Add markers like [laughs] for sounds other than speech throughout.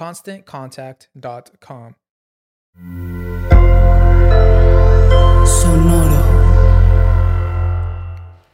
ConstantContact.com. Sonoro.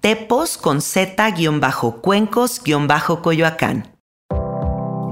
tepos con z-cuencos-coyoacán.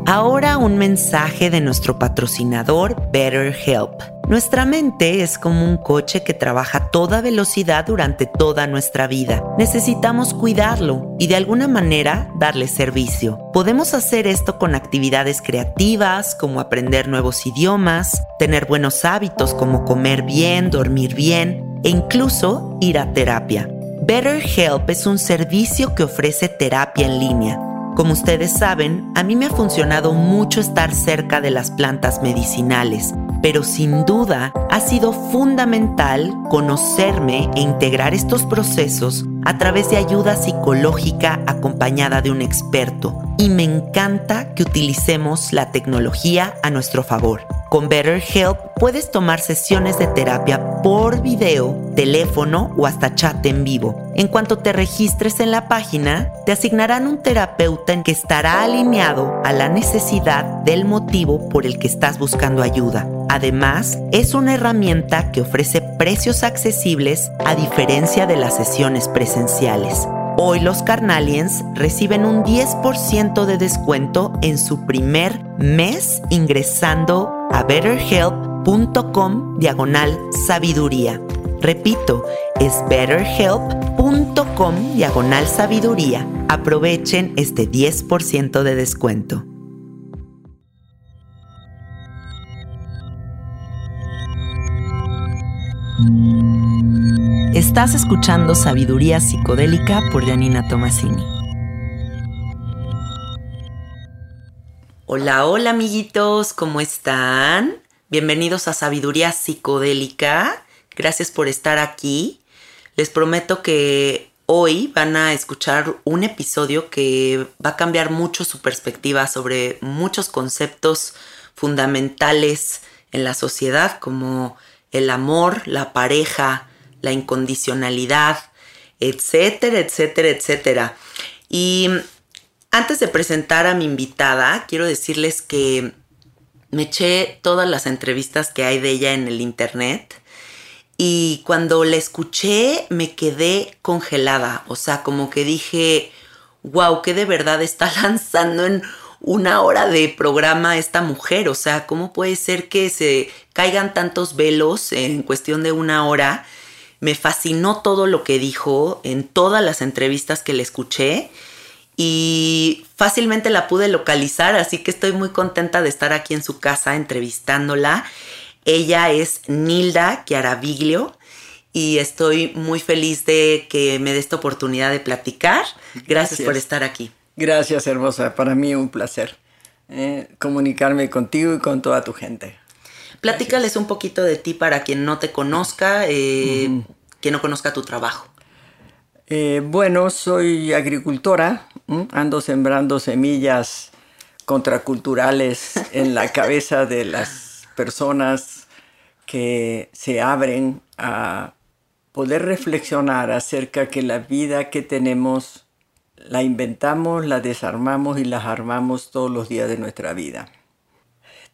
Ahora un mensaje de nuestro patrocinador BetterHelp. Nuestra mente es como un coche que trabaja a toda velocidad durante toda nuestra vida. Necesitamos cuidarlo y de alguna manera darle servicio. Podemos hacer esto con actividades creativas como aprender nuevos idiomas, tener buenos hábitos como comer bien, dormir bien e incluso ir a terapia. BetterHelp es un servicio que ofrece terapia en línea. Como ustedes saben, a mí me ha funcionado mucho estar cerca de las plantas medicinales, pero sin duda ha sido fundamental conocerme e integrar estos procesos a través de ayuda psicológica acompañada de un experto. Y me encanta que utilicemos la tecnología a nuestro favor. Con BetterHelp puedes tomar sesiones de terapia por video, teléfono o hasta chat en vivo. En cuanto te registres en la página, te asignarán un terapeuta en que estará alineado a la necesidad del motivo por el que estás buscando ayuda. Además, es una herramienta que ofrece precios accesibles a diferencia de las sesiones presenciales. Hoy los Carnalians reciben un 10% de descuento en su primer mes ingresando a betterhelp.com diagonal sabiduría. Repito, es betterhelp.com diagonal sabiduría. Aprovechen este 10% de descuento. Estás escuchando Sabiduría Psicodélica por Janina Tomasini. Hola, hola amiguitos, ¿cómo están? Bienvenidos a Sabiduría Psicodélica. Gracias por estar aquí. Les prometo que hoy van a escuchar un episodio que va a cambiar mucho su perspectiva sobre muchos conceptos fundamentales en la sociedad como el amor, la pareja, la incondicionalidad, etcétera, etcétera, etcétera. Y antes de presentar a mi invitada, quiero decirles que me eché todas las entrevistas que hay de ella en el internet y cuando la escuché me quedé congelada, o sea, como que dije, wow, que de verdad está [laughs] lanzando en una hora de programa esta mujer, o sea, ¿cómo puede ser que se caigan tantos velos en cuestión de una hora? Me fascinó todo lo que dijo en todas las entrevistas que le escuché y fácilmente la pude localizar, así que estoy muy contenta de estar aquí en su casa entrevistándola. Ella es Nilda Chiaraviglio y estoy muy feliz de que me dé esta oportunidad de platicar. Gracias, por estar aquí. Gracias, hermosa. Para mí un placer eh, comunicarme contigo y con toda tu gente. Platícales un poquito de ti para quien no te conozca, eh, quien no conozca tu trabajo. Eh, bueno, soy agricultora, ando sembrando semillas contraculturales en la [laughs] cabeza de las personas que se abren a poder reflexionar acerca que la vida que tenemos la inventamos, la desarmamos y la armamos todos los días de nuestra vida.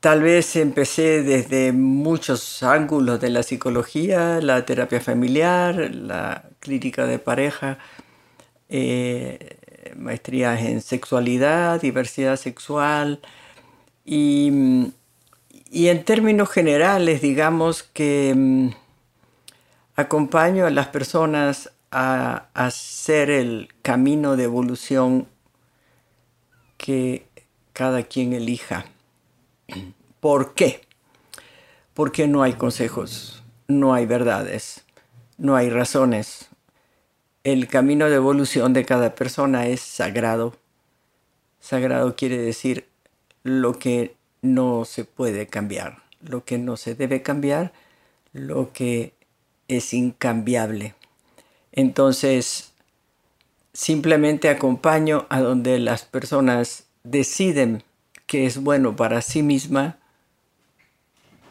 Tal vez empecé desde muchos ángulos de la psicología, la terapia familiar, la clínica de pareja, eh, maestrías en sexualidad, diversidad sexual y, en términos generales digamos que mm, acompaño a las personas a hacer el camino de evolución que cada quien elija. ¿Por qué? Porque no hay consejos, no hay verdades, no hay razones. El camino de evolución de cada persona es sagrado. Sagrado quiere decir lo que no se puede cambiar, lo que no se debe cambiar, lo que es incambiable. Entonces, simplemente acompaño a donde las personas deciden que es bueno para sí misma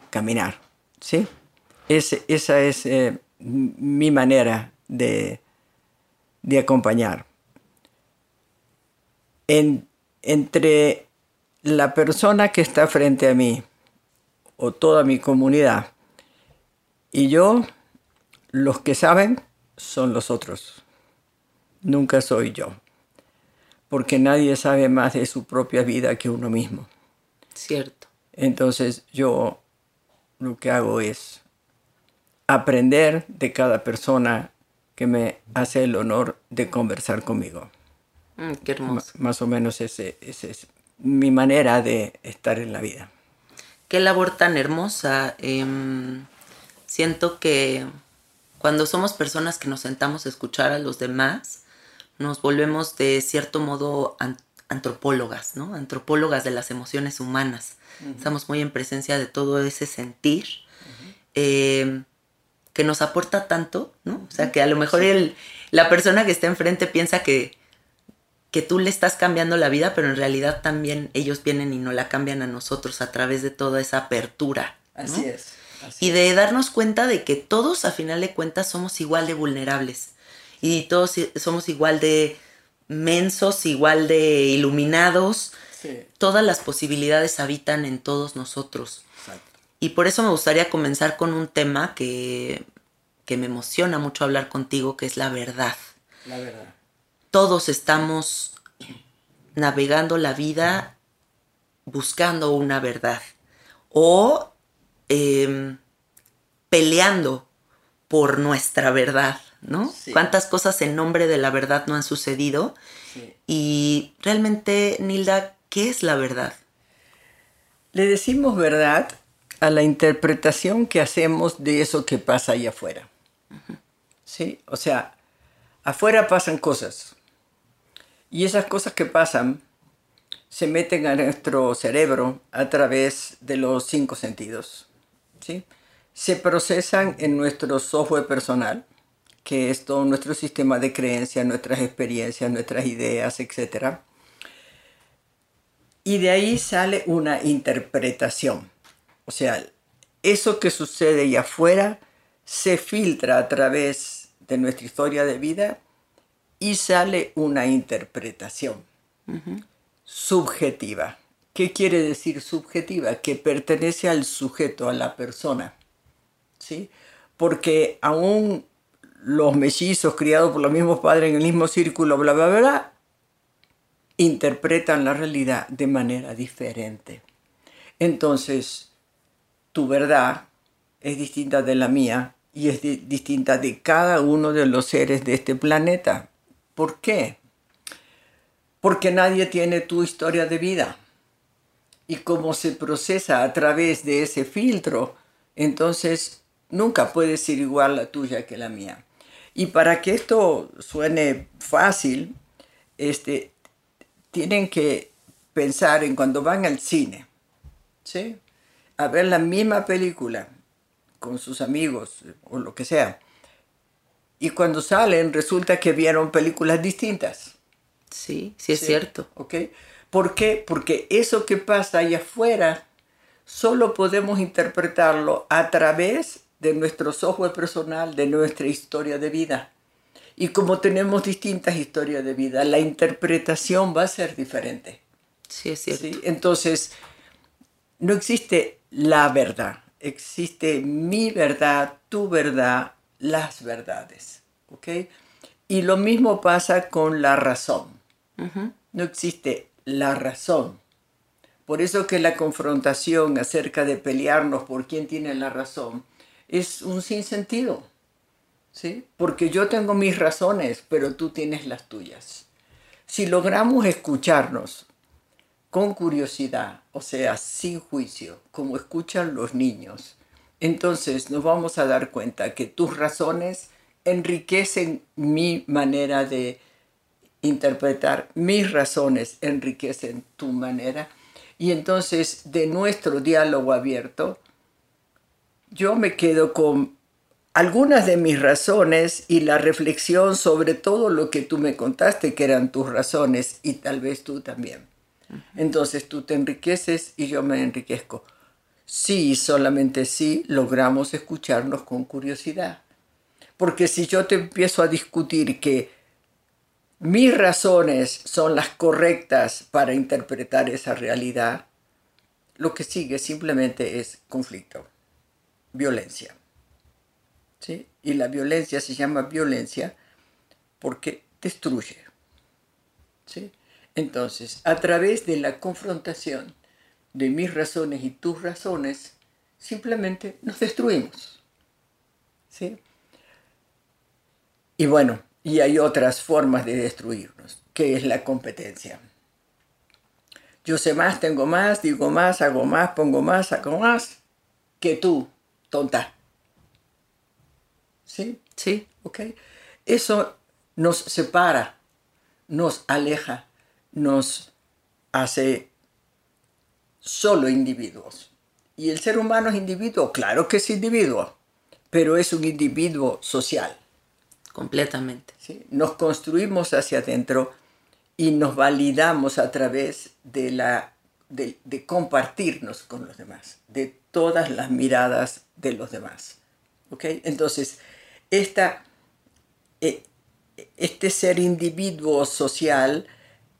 caminar. ¿sí? esa es eh, mi manera de, acompañar. entre la persona que está frente a mí o toda mi comunidad y yo, los que saben son los otros. Nunca soy yo porque nadie sabe más de su propia vida que uno mismo. Cierto. Entonces yo lo que hago es aprender de cada persona que me hace el honor de conversar conmigo. Mm, qué hermoso. más o menos esa ese es mi manera de estar en la vida. Qué labor tan hermosa. Em, siento que cuando somos personas que nos sentamos a escuchar a los demás, nos volvemos de cierto modo antropólogas, ¿no? Antropólogas de las emociones humanas. Estamos muy en presencia de todo ese sentir eh, que nos aporta tanto, ¿no? O sea, que a lo mejor el, la persona que está enfrente piensa que, que tú le estás cambiando la vida, pero en realidad también ellos vienen y nos la cambian a nosotros a través de toda esa apertura. Así es. y de darnos cuenta de que todos a final de cuentas somos igual de vulnerables y todos somos igual de mensos, igual de iluminados. Todas las posibilidades habitan en todos nosotros. Y por eso me gustaría comenzar con un tema que, que me emociona mucho hablar contigo, que es la verdad. La verdad. Todos estamos navegando la vida buscando una verdad o em, peleando por nuestra verdad. ¿No? Cuántas cosas en nombre de la verdad no han sucedido. Y realmente, Nilda, ¿qué es la verdad? Le decimos verdad a la interpretación que hacemos de eso que pasa ahí afuera. ¿Sí? O sea, afuera pasan cosas. Y esas cosas que pasan se meten a nuestro cerebro a través de los cinco sentidos. ¿sí? Se procesan en nuestro software personal, que es todo nuestro sistema de creencias, nuestras experiencias, nuestras ideas, etc. Y de ahí sale una interpretación. O sea, eso que sucede allá afuera se filtra a través de nuestra historia de vida y sale una interpretación subjetiva. ¿Qué quiere decir subjetiva? Que pertenece al sujeto, a la persona. ¿sí? Porque aún los mellizos criados por los mismos padres en el mismo círculo, bla, bla, bla, interpretan la realidad de manera diferente. Entonces, tu verdad es distinta de la mía y es distinta de cada uno de los seres de este planeta. ¿Por qué? Porque nadie tiene tu historia de vida. Y como se procesa a través de ese filtro, entonces nunca puede ser igual la tuya que la mía. Y para que esto suene fácil, este, tienen que pensar en cuando van al cine, ¿sí? A ver la misma película con sus amigos o lo que sea. Y cuando salen resulta que vieron películas distintas. Sí, sí es cierto. ¿Ok? ¿Por qué? Porque eso que pasa allá afuera solo podemos interpretarlo a través de nuestro software personal, de nuestra historia de vida. Y como tenemos distintas historias de vida, la interpretación va a ser diferente. Sí, es cierto. Entonces, no existe la verdad, existe mi verdad, tu verdad, las verdades. ¿Ok? Y lo mismo pasa con la razón. No existe la razón. Por eso que la confrontación acerca de pelearnos por quién tiene la razón es un sinsentido. ¿sí? Porque yo tengo mis razones, pero tú tienes las tuyas. Si logramos escucharnos con curiosidad, o sea, sin juicio, como escuchan los niños, entonces nos vamos a dar cuenta que tus razones enriquecen mi manera de interpretar, mis razones enriquecen tu manera. Y entonces de nuestro diálogo abierto, yo me quedo con algunas de mis razones y la reflexión sobre todo lo que tú me contaste que eran tus razones y tal vez tú también. Entonces tú te enriqueces y yo me enriquezco. Sí, solamente sí logramos escucharnos con curiosidad. Porque si yo te empiezo a discutir que mis razones son las correctas para interpretar esa realidad, lo que sigue simplemente es conflicto violencia. ¿sí? Y la violencia se llama violencia porque destruye. ¿sí? Entonces, a través de la confrontación de mis razones y tus razones, simplemente nos destruimos. ¿sí? Y bueno, y hay otras formas de destruirnos, que es la competencia. Yo sé más, tengo más, digo más, hago más, pongo más, hago más que tú tonta. ¿Sí? Sí. ¿Ok? Eso nos separa, nos aleja, nos hace solo individuos. ¿Y el ser humano es individuo? Claro que es individuo, pero es un individuo social. Completamente. ¿Sí? Nos construimos hacia adentro y nos validamos a través de, la, de, de compartirnos con los demás, de todas las miradas de los demás. ¿Ok? Entonces, eh, este ser individuo social,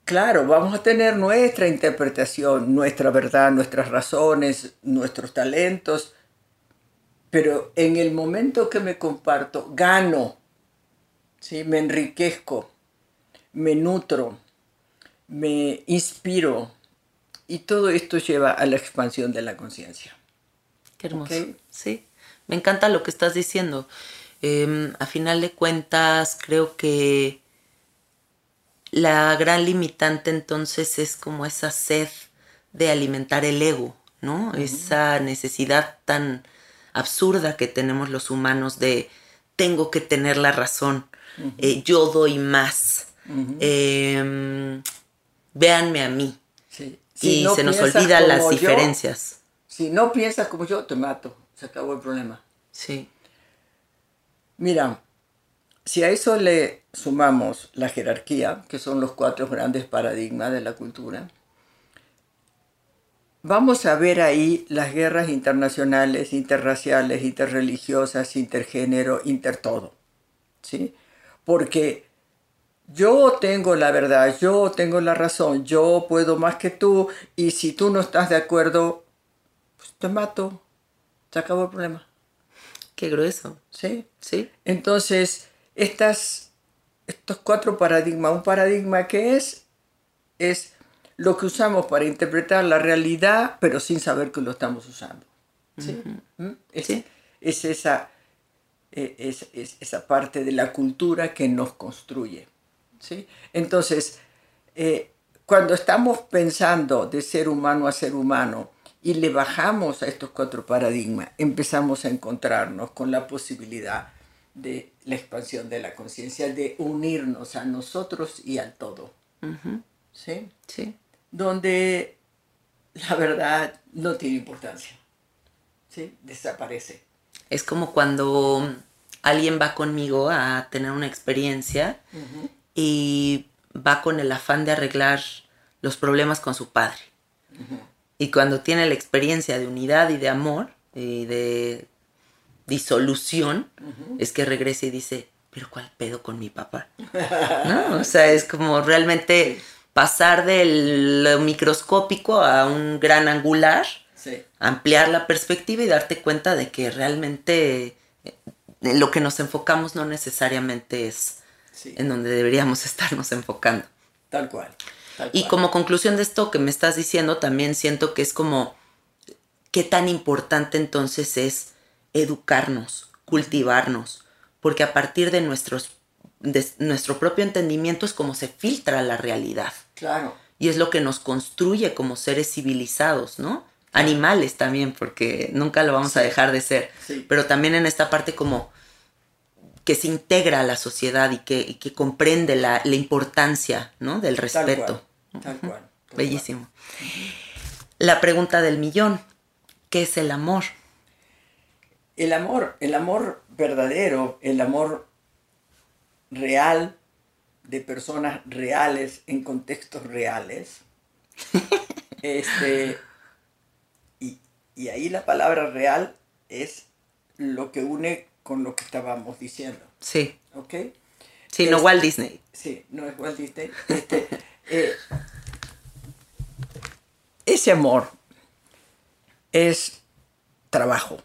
claro, vamos a tener nuestra interpretación, nuestra verdad, nuestras razones, nuestros talentos, pero en el momento que me comparto, gano, ¿sí? me enriquezco, me nutro, me inspiro, y todo esto lleva a la expansión de la conciencia. Qué hermoso. Sí, me encanta lo que estás diciendo. Em, a final de cuentas, creo que la gran limitante entonces es como esa sed de alimentar el ego, ¿no? Esa necesidad tan absurda que tenemos los humanos de tengo que tener la razón, eh, yo doy más, em, véanme a mí. y se nos olvidan las diferencias. Si no piensas como yo, te mato. se acabó el problema. Sí. Mira, si a eso le sumamos la jerarquía, que son los cuatro grandes paradigmas de la cultura, vamos a ver ahí las guerras internacionales, interraciales, interreligiosas, intergénero, intertodo. ¿Sí? Porque yo tengo la verdad, yo tengo la razón, yo puedo más que tú y si tú no estás de acuerdo, pues te mato, se acabó el problema. Qué grueso. ¿Sí? Sí. Entonces, estas, estos cuatro paradigmas, un paradigma que es, es lo que usamos para interpretar la realidad, pero sin saber que lo estamos usando. ¿Sí? ¿Mm? Es, Sí. es esa, es, es esa parte de la cultura que nos construye. ¿sí? Entonces, eh, cuando estamos pensando de ser humano a ser humano y le bajamos a estos cuatro paradigmas, empezamos a encontrarnos con la posibilidad de la expansión de la conciencia, de unirnos a nosotros y al todo. ¿sí? Sí. Donde la verdad no tiene importancia. ¿sí? Desaparece. Es como cuando alguien va conmigo a tener una experiencia y va con el afán de arreglar los problemas con su padre. Y cuando tiene la experiencia de unidad y de amor y de disolución, es que regresa y dice, pero ¿cuál pedo con mi papá? ¿No? O sea, es como realmente pasar del microscópico a un gran angular Sí. ampliar la perspectiva y darte cuenta de que realmente eh, lo que nos enfocamos no necesariamente es Sí. en donde deberíamos estarnos enfocando. Tal cual. Y como conclusión de esto que me estás diciendo, también siento que es como qué tan importante entonces es educarnos, cultivarnos, porque a partir de nuestros de nuestro propio entendimiento es como se filtra la realidad Claro. y es lo que nos construye como seres civilizados, ¿no? Animales también, porque nunca lo vamos a dejar de ser, Sí. pero también en esta parte como que se integra a la sociedad y que, y que comprende la, la importancia, ¿no? Del respeto. Tal cual. tal Bellísimo. La pregunta del millón, ¿qué es el amor? El amor, el amor verdadero, el amor real de personas reales en contextos reales. [laughs] este, y, y ahí la palabra real es lo que une con lo que estábamos diciendo. Sí, ¿Ok? sí, no Walt Disney. Sí, no es Walt Disney. [laughs] Este, eh, ese amor es trabajo.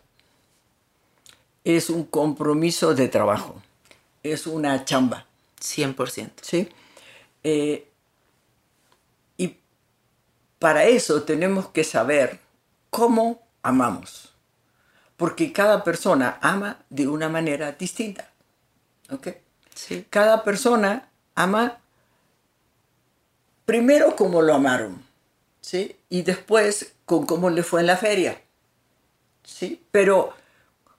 Es un compromiso de trabajo. Es una chamba. 100%. ¿sí? Eh, y para eso tenemos que saber cómo amamos. Porque cada persona ama de una manera distinta. ¿Ok? Sí. Cada persona ama primero como lo amaron, ¿sí? Y después con cómo le fue en la feria, ¿sí? Pero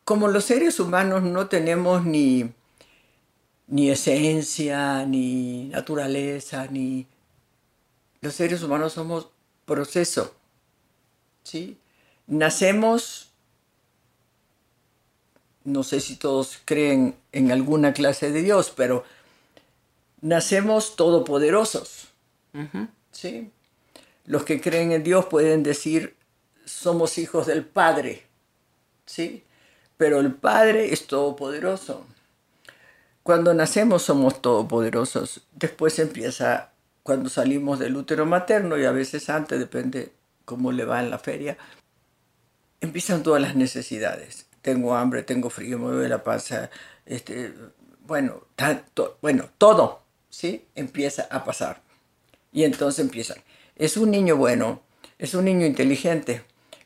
como los seres humanos no tenemos ni, ni esencia, ni naturaleza, ni... Los seres humanos somos proceso, ¿sí? Nacemos, no sé si todos creen en alguna clase de Dios, pero nacemos todopoderosos, ¿sí? Los que creen en Dios pueden decir, somos hijos del Padre, ¿sí? Pero el Padre es todopoderoso. Cuando nacemos somos todopoderosos. Después empieza, cuando salimos del útero materno y a veces antes, depende cómo le va en la feria, empiezan todas las necesidades. Tengo hambre, tengo frío, me duele la panza, este, bueno, tanto, bueno, todo, ¿sí? Empieza a pasar. Y entonces empiezan. Es un niño bueno, es un niño inteligente,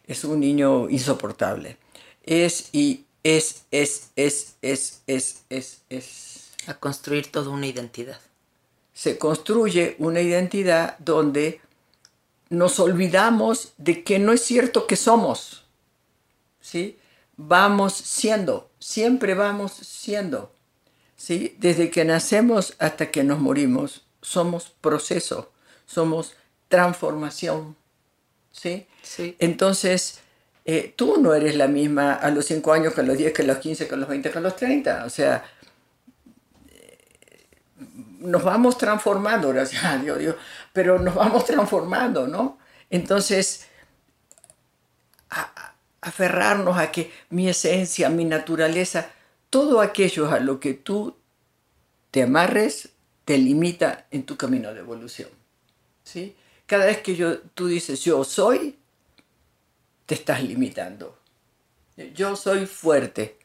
es un niño insoportable. Es y es, es, es, es, es, es, es. A construir toda una identidad. Se construye una identidad donde nos olvidamos de que no es cierto que somos. ¿Sí? Vamos siendo, siempre vamos siendo. ¿Sí? Desde que nacemos hasta que nos morimos, somos proceso, somos transformación. ¿Sí? Sí. Entonces, eh, tú no eres la misma a los 5 años que a los 10, que a los 15, que a los 20, que a los 30. O sea, nos vamos transformando, gracias a Dios, Dios, pero nos vamos transformando, ¿no? Entonces, aferrarnos a que mi esencia, mi naturaleza, todo aquello a lo que tú te amarres, te limita en tu camino de evolución. ¿Sí? Cada vez que yo, tú dices yo soy, te estás limitando. Yo soy fuerte,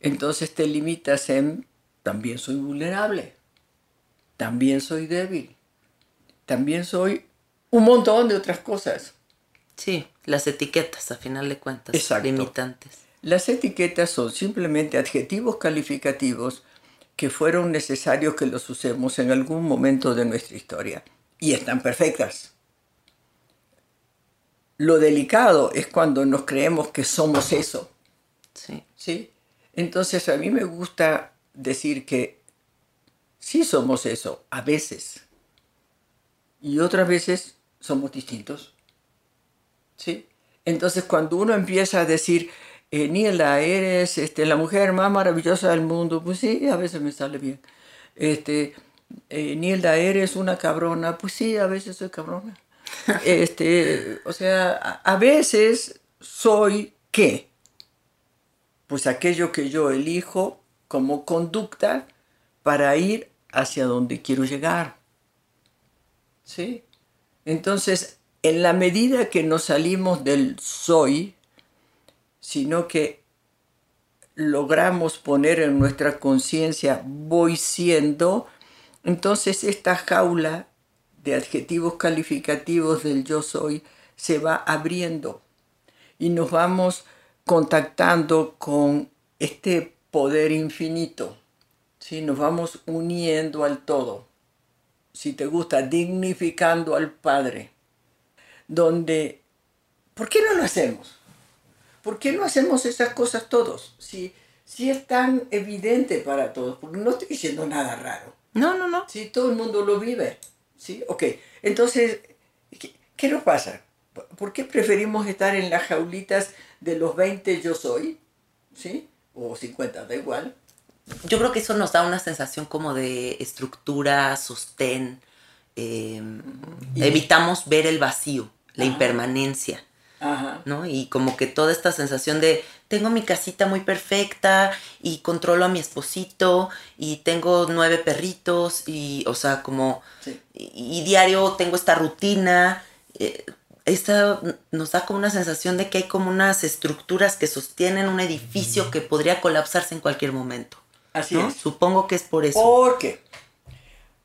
entonces te limitas en también soy vulnerable, también soy débil, también soy un montón de otras cosas. Sí, las etiquetas, a final de cuentas, limitantes. Las etiquetas son simplemente adjetivos calificativos que fueron necesarios que los usemos en algún momento de nuestra historia. Y están perfectas. Lo delicado es cuando nos creemos que somos eso. Sí. ¿Sí? Entonces a mí me gusta decir que sí somos eso, a veces. Y otras veces somos distintos. ¿sí? Entonces cuando uno empieza a decir, eh, Niela, eres este, la mujer más maravillosa del mundo, pues sí, a veces me sale bien. Este, eh, Nielda, eres una cabrona, pues sí, a veces soy cabrona. [laughs] este, o sea, a, veces soy qué? Pues aquello que yo elijo como conducta para ir hacia donde quiero llegar. ¿Sí? Entonces, en la medida que nos salimos del soy, sino que logramos poner en nuestra conciencia voy siendo, entonces esta jaula de adjetivos calificativos del yo soy se va abriendo y nos vamos contactando con este poder infinito. ¿sí? Nos vamos uniendo al todo. Si te gusta, dignificando al Padre donde, ¿por qué no lo hacemos? ¿Por qué no hacemos esas cosas todos? Si, si es tan evidente para todos, porque no estoy diciendo nada raro. No, no, no. Si todo el mundo lo vive. ¿Sí? Ok, entonces, ¿qué, nos pasa? ¿Por qué preferimos estar en las jaulitas de los 20 yo soy? ¿Sí? O 50, da igual. Yo creo que eso nos da una sensación como de estructura, sostén. Eh, evitamos ver el vacío la impermanencia. ¿No? Y como que toda esta sensación de tengo mi casita muy perfecta y controlo a mi esposito y tengo nueve perritos y, o sea, como, y, diario tengo esta rutina. Eh, esta nos da como una sensación de que hay como unas estructuras que sostienen un edificio que podría colapsarse en cualquier momento. Así es. Supongo que es por eso. ¿Por qué?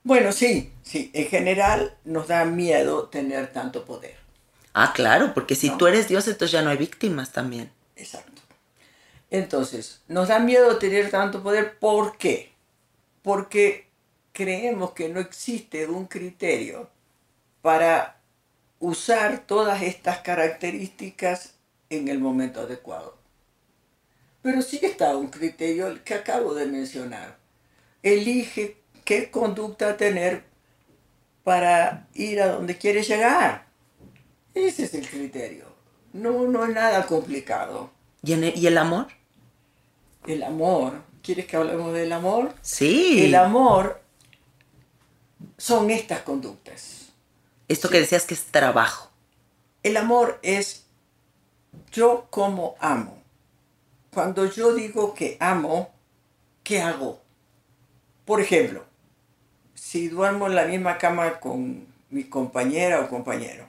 Bueno, sí, sí. En general nos da miedo tener tanto poder. Ah, claro, porque si tú eres Dios, entonces ya no hay víctimas también. Exacto. Entonces, nos da miedo tener tanto poder. ¿Por qué? Porque creemos que no existe un criterio para usar todas estas características en el momento adecuado. Pero sí está un criterio que acabo de mencionar. Elige qué conducta tener para ir a donde quieres llegar. Ese es el criterio. No, no es nada complicado. ¿Y, ¿Y el amor? El amor. ¿Quieres que hablemos del amor? Sí. El amor son estas conductas. Esto que decías que es trabajo. El amor es yo como amo. Cuando yo digo que amo, ¿qué hago? Por ejemplo, si duermo en la misma cama con mi compañera o compañero,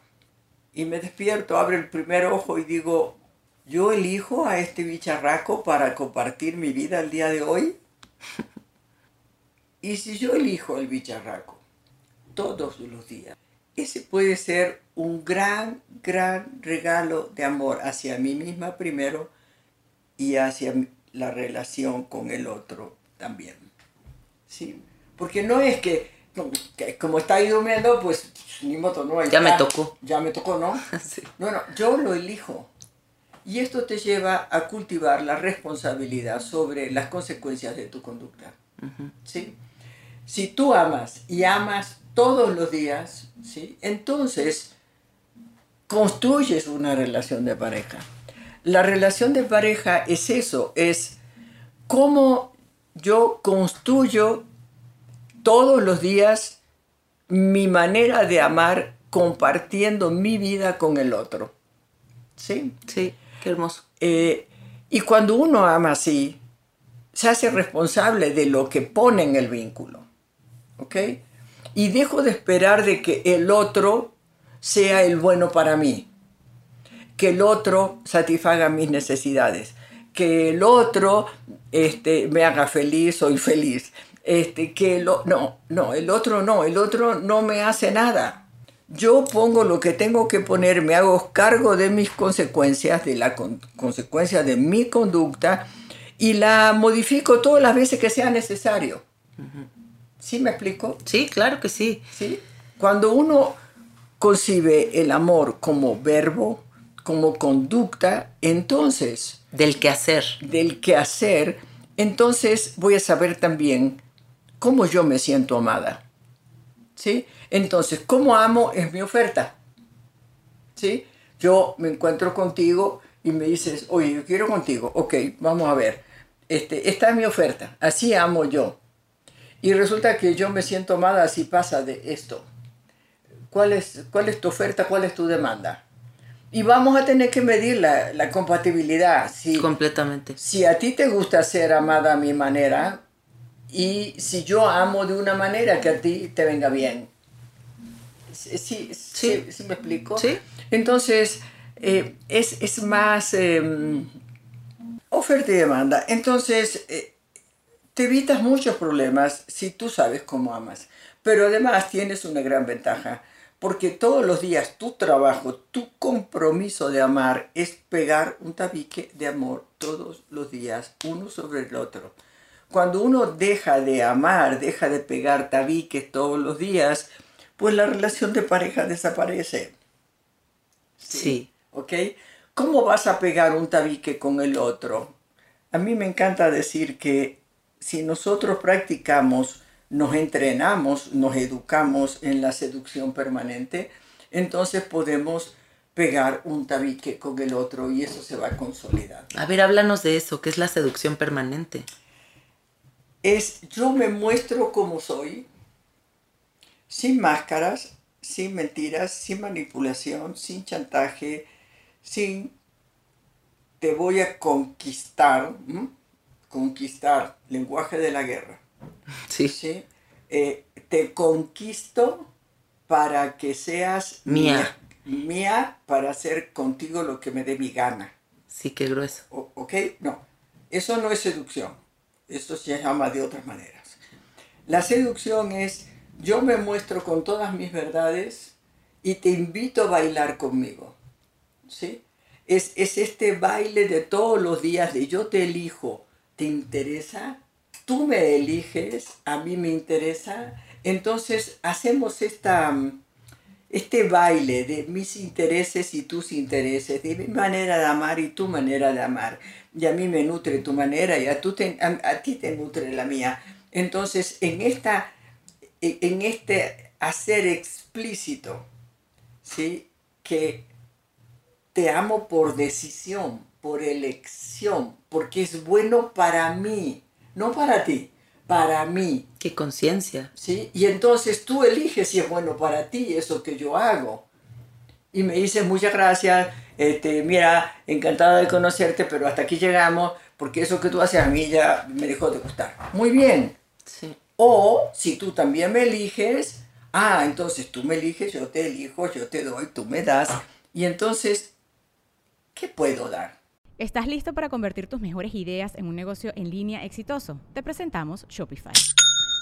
y me despierto, abro el primer ojo y digo, ¿yo elijo a este bicharraco para compartir mi vida el día de hoy? y si yo elijo al bicharraco todos los días, ese puede ser un gran, gran regalo de amor hacia mí misma primero y hacia la relación con el otro también. ¿Sí? Porque no es que como está ahí durmiendo, pues ni moto, no hay. Ya me tocó. Ya me tocó, ¿no? [laughs] sí. Bueno, yo lo elijo. Y esto te lleva a cultivar la responsabilidad sobre las consecuencias de tu conducta. ¿sí? Si tú amas y amas todos los días, ¿sí? entonces construyes una relación de pareja. La relación de pareja es eso, es cómo yo construyo todos los días mi manera de amar compartiendo mi vida con el otro. ¿Sí? Sí, qué hermoso. Eh, y cuando uno ama así, se hace responsable de lo que pone en el vínculo. ¿Ok? Y dejo de esperar de que el otro sea el bueno para mí. Que el otro satisfaga mis necesidades. Que el otro este, me haga feliz o infeliz. Este, que lo, no, no, el otro no, el otro no me hace nada. Yo pongo lo que tengo que poner, me hago cargo de mis consecuencias, de la consecuencia de mi conducta y la modifico todas las veces que sea necesario. ¿Sí me explico? Sí, claro que sí. ¿Sí? Cuando uno concibe el amor como verbo, como conducta, entonces... Del quehacer. Del quehacer, entonces voy a saber también cómo yo me siento amada. ¿Sí? Entonces, cómo amo es mi oferta. ¿Sí? Yo me encuentro contigo y me dices, oye, yo quiero contigo. Ok, vamos a ver. Este, esta es mi oferta. Así amo yo. Y resulta que yo me siento amada si pasa de esto. ¿Cuál es, cuál es tu oferta? ¿Cuál es tu demanda? Y vamos a tener que medir la, la compatibilidad. Si, Completamente. Si a ti te gusta ser amada a mi manera y si yo amo de una manera que a ti te venga bien. Sí, sí, sí, ¿sí me explico? Sí. Entonces, eh, es, es, más eh, oferta y demanda. Entonces, eh, te evitas muchos problemas si tú sabes cómo amas. Pero además tienes una gran ventaja, porque todos los días tu trabajo, tu compromiso de amar es pegar un tabique de amor todos los días, uno sobre el otro. Cuando uno deja de amar, deja de pegar tabiques todos los días, pues la relación de pareja desaparece. Sí. sí. ¿Ok? ¿Cómo vas a pegar un tabique con el otro? A mí me encanta decir que si nosotros practicamos, nos entrenamos, nos educamos en la seducción permanente, entonces podemos pegar un tabique con el otro y eso se va a consolidar. A ver, háblanos de eso, ¿qué es la seducción permanente? Es yo me muestro como soy, sin máscaras, sin mentiras, sin manipulación, sin chantaje, sin te voy a conquistar conquistar, lenguaje de la guerra. Sí. ¿sí? Eh, te conquisto para que seas mía. mía. para hacer contigo lo que me dé mi gana. Sí, qué grueso. ¿Ok? No, eso no es seducción. Esto se llama de otras maneras. La seducción es, yo me muestro con todas mis verdades y te invito a bailar conmigo. ¿Sí? Es, es este baile de todos los días de yo te elijo, ¿Te interesa? Tú me eliges, a mí me interesa. Entonces hacemos esta, este baile de mis intereses y tus intereses, de mi manera de amar y tu manera de amar. Y a mí me nutre tu manera y a, tú a, ti te nutre la mía. Entonces en, esta, e, en este hacer explícito, ¿sí? que te amo por decisión, por elección, porque es bueno para mí, no para ti, para mí. Qué conciencia. ¿Sí? Y entonces tú eliges si es bueno para ti eso que yo hago. Y me dices, muchas gracias, este, mira, encantada de conocerte, pero hasta aquí llegamos, porque eso que tú haces a mí ya me dejó de gustar. Muy bien. Sí. O si tú también me eliges, ah, entonces tú me eliges, yo te elijo, yo te doy, tú me das. Y entonces, ¿qué puedo dar? ¿Estás listo para convertir tus mejores ideas en un negocio en línea exitoso? Te presentamos Shopify.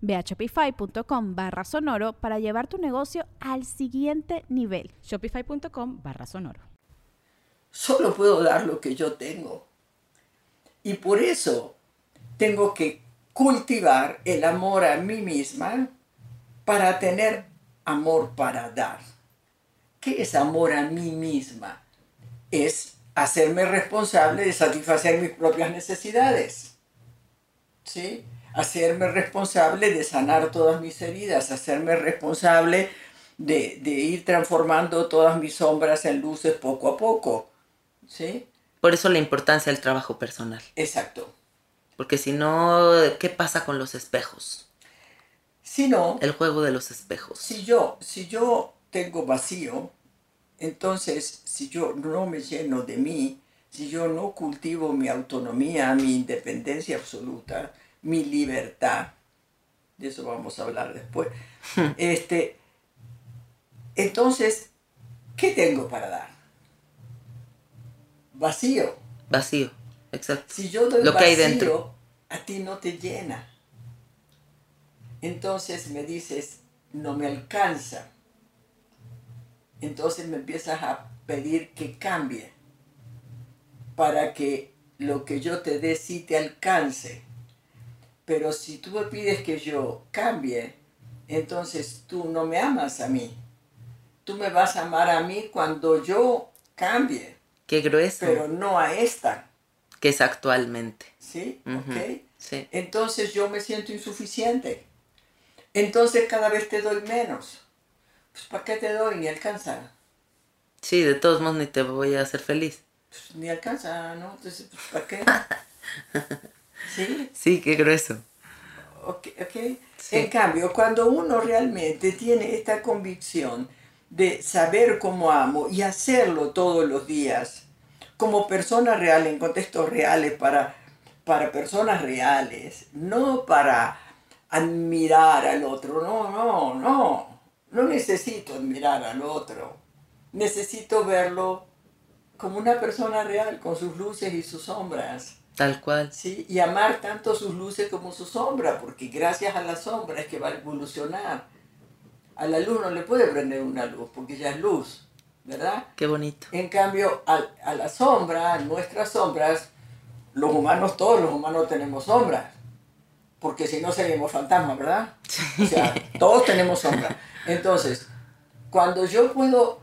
Ve a shopify.com barra sonoro para llevar tu negocio al siguiente nivel. Shopify.com barra sonoro. Solo puedo dar lo que yo tengo. Y por eso tengo que cultivar el amor a mí misma para tener amor para dar. ¿Qué es amor a mí misma? Es hacerme responsable de satisfacer mis propias necesidades. ¿Sí? Hacerme responsable de sanar todas mis heridas, hacerme responsable de, ir transformando todas mis sombras en luces poco a poco. ¿Sí? Por eso la importancia del trabajo personal. Exacto. Porque si no, ¿qué pasa con los espejos? Si no... El juego de los espejos. Si yo, si yo tengo vacío, entonces si yo no me lleno de mí, si yo no cultivo mi autonomía, mi independencia absoluta, mi libertad. De eso vamos a hablar después. [laughs] Este, entonces, ¿qué tengo para dar? Vacío. Vacío, exacto. Si yo doy Lo vacío, que hay dentro. a ti no te llena. Entonces me dices, no me alcanza. Entonces me empiezas a pedir que cambie para que lo que yo te dé sí te alcance. Pero si tú me pides que yo cambie, entonces tú no me amas a mí. Tú me vas a amar a mí cuando yo cambie. Qué grueso. Pero no a esta. Que es actualmente. ¿Sí? Sí. Entonces yo me siento insuficiente. Entonces cada vez te doy menos. Pues ¿para qué te doy? Ni alcanza. Sí, de todos modos ni te voy a hacer feliz. Pues, ni alcanza, ¿no? Entonces, pues, ¿para qué? [laughs] ¿Sí? Sí, qué grueso. Ok, En cambio, cuando uno realmente tiene esta convicción de saber cómo amo y hacerlo todos los días, como persona real, en contextos reales, para, para personas reales, no para admirar al otro, no, no, no, no necesito admirar al otro, necesito verlo como una persona real, con sus luces y sus sombras Tal cual. Sí, y amar tanto sus luces como su sombra, porque gracias a la sombra es que va a evolucionar. A la luz no le puede prender una luz, porque ya es luz, ¿verdad? Qué bonito. En cambio, a, la sombra, a nuestras sombras, los humanos, todos los humanos tenemos sombras, porque si no seríamos fantasmas, ¿verdad? O sea, todos tenemos sombras. Entonces, cuando yo puedo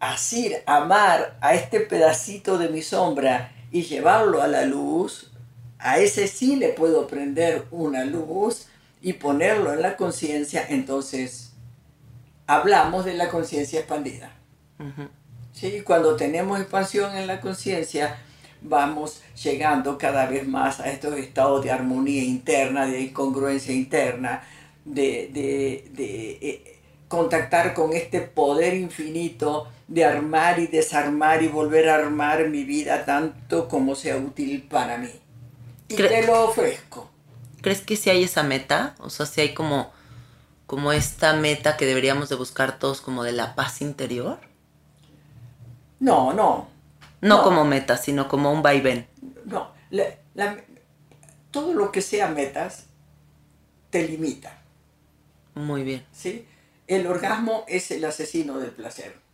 así amar a este pedacito de mi sombra, y llevarlo a la luz, a ese sí le puedo prender una luz y ponerlo en la conciencia, entonces hablamos de la conciencia expandida. ¿Sí? Cuando tenemos expansión en la conciencia, vamos llegando cada vez más a estos estados de armonía interna, de incongruencia interna, de, de eh, contactar con este poder infinito de armar y desarmar y volver a armar mi vida tanto como sea útil para mí. Y te lo ofrezco. ¿Crees que si hay esa meta? O sea, si hay como, como esta meta que deberíamos de buscar todos como de la paz interior. No, no. No, como meta, sino como un vaivén. No, todo lo que sea metas te limita. Muy bien. ¿Sí? El orgasmo es el asesino del placer.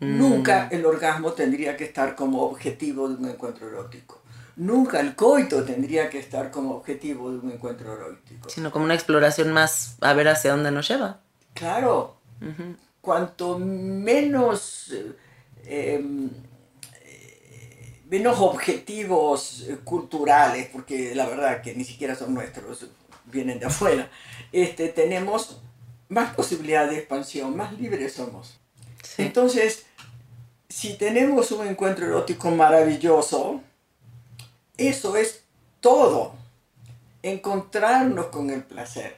Nunca mm. el orgasmo tendría que estar como objetivo de un encuentro erótico. Nunca el coito tendría que estar como objetivo de un encuentro erótico. Sino como una exploración más a ver hacia dónde nos lleva. Claro. Cuanto menos, eh, em, menos objetivos culturales, porque la verdad que ni siquiera son nuestros, vienen de afuera, este, tenemos más posibilidad de expansión, más libres somos. Entonces, si tenemos un encuentro erótico maravilloso, eso es todo. encontrarnos con el placer.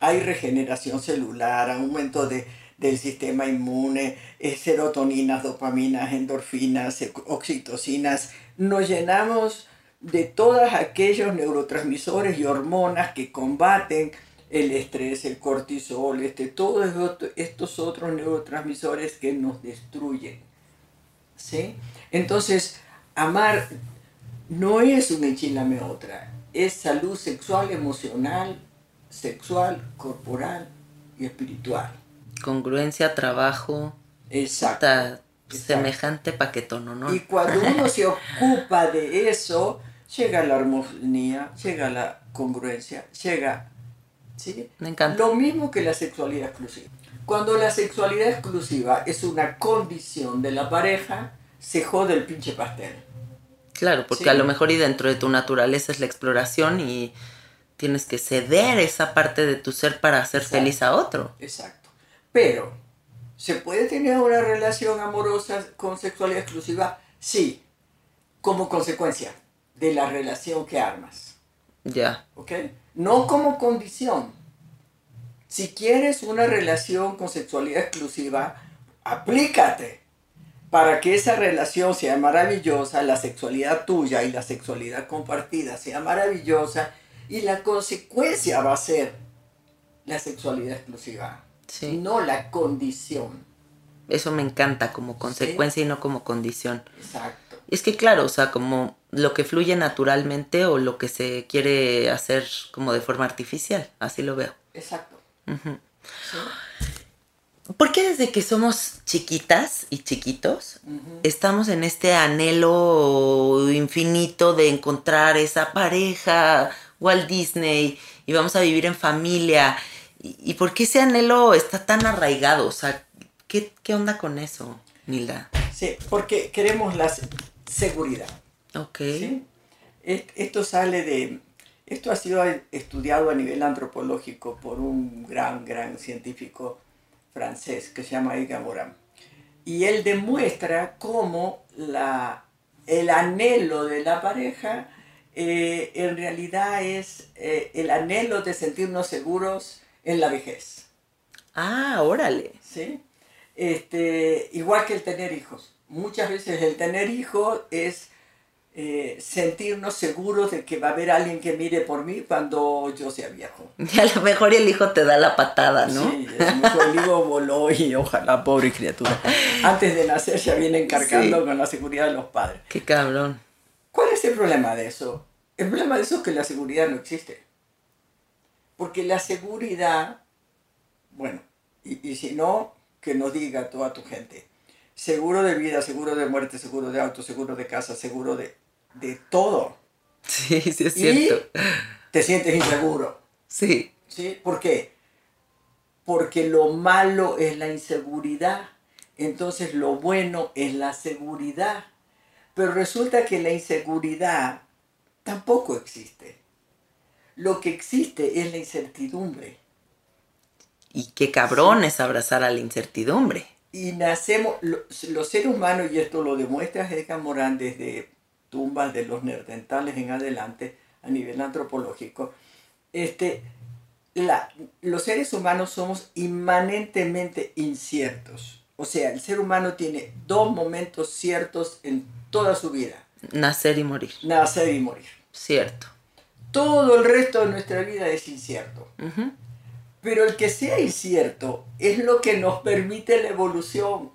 Hay regeneración celular, aumento de, del sistema inmune, eh, serotoninas, dopaminas, endorfinas, eh, oxitocinas. Nos llenamos de todos aquellos neurotransmisores y hormonas que combaten el estrés, el cortisol, este, todos estos otros neurotransmisores que nos destruyen. ¿Sí? Entonces, amar no es un enchilame otra, es salud sexual, emocional, sexual, corporal y espiritual. Congruencia, trabajo. Exacto. Semejante paquetón, ¿no? Y cuando uno se ocupa de eso, llega la armonía, llega la congruencia, llega... ¿sí? Me encanta. Lo mismo que la sexualidad exclusiva. Cuando la sexualidad exclusiva es una condición de la pareja, se jode el pinche pastel. Claro, porque a lo mejor y dentro de tu naturaleza es la exploración y tienes que ceder esa parte de tu ser para hacer feliz a otro. Exacto. Pero, ¿se puede tener una relación amorosa con sexualidad exclusiva? Sí, como consecuencia de la relación que armas. Ya. ¿Ok? No como condición. Si quieres una relación con sexualidad exclusiva, aplícate para que esa relación sea maravillosa, la sexualidad tuya y la sexualidad compartida sea maravillosa y la consecuencia va a ser la sexualidad exclusiva, no la condición. Eso me encanta como consecuencia y no como condición. Exacto. Es que claro, o sea, como lo que fluye naturalmente o lo que se quiere hacer como de forma artificial, así lo veo. Exacto. ¿Por qué desde que somos chiquitas y chiquitos estamos en este anhelo infinito de encontrar esa pareja, Walt Disney, y vamos a vivir en familia? ¿Y, por qué ese anhelo está tan arraigado? O sea, ¿qué, onda con eso, Nilda? Sí, porque queremos la seguridad. Ok. Esto sale de... Esto ha sido estudiado a nivel antropológico por un gran, gran científico francés que se llama Edgar Morin. Y él demuestra cómo la, el anhelo de la pareja eh, en realidad es eh, el anhelo de sentirnos seguros en la vejez. Ah, órale. ¿Sí? Este, igual que el tener hijos. Muchas veces el tener hijos es eh, sentirnos seguros de que va a haber alguien que mire por mí cuando yo sea viejo. [laughs] Y a lo mejor el hijo te da la patada, ¿no? Sí, el hijo voló y ojalá, pobre criatura. Antes de nacer ya viene encargando con la seguridad de los padres. Qué cabrón. ¿Cuál es el problema de eso? El problema de eso es que la seguridad no existe. Porque la seguridad, bueno, y, y si no, que nos diga toda tu gente. Seguro de vida, seguro de muerte, seguro de auto, seguro de casa, seguro de de todo. Sí, sí es cierto. te sientes inseguro. Sí. ¿Sí? ¿Por qué? Porque lo malo es la inseguridad. Entonces lo bueno es la seguridad. Pero resulta que la inseguridad tampoco existe. Lo que existe es la incertidumbre. Y qué cabrón es abrazar a la incertidumbre. Y nacemos, los seres humanos, y esto lo demuestra Edgar Morán desde tumbas de los neandertales en adelante a nivel antropológico, este, la, los seres humanos somos inmanentemente inciertos. O sea, el ser humano tiene dos momentos ciertos en toda su vida. Nacer y morir. Nacer y morir. Cierto. Todo el resto de nuestra vida es incierto. Pero el que sea incierto es lo que nos permite la evolución.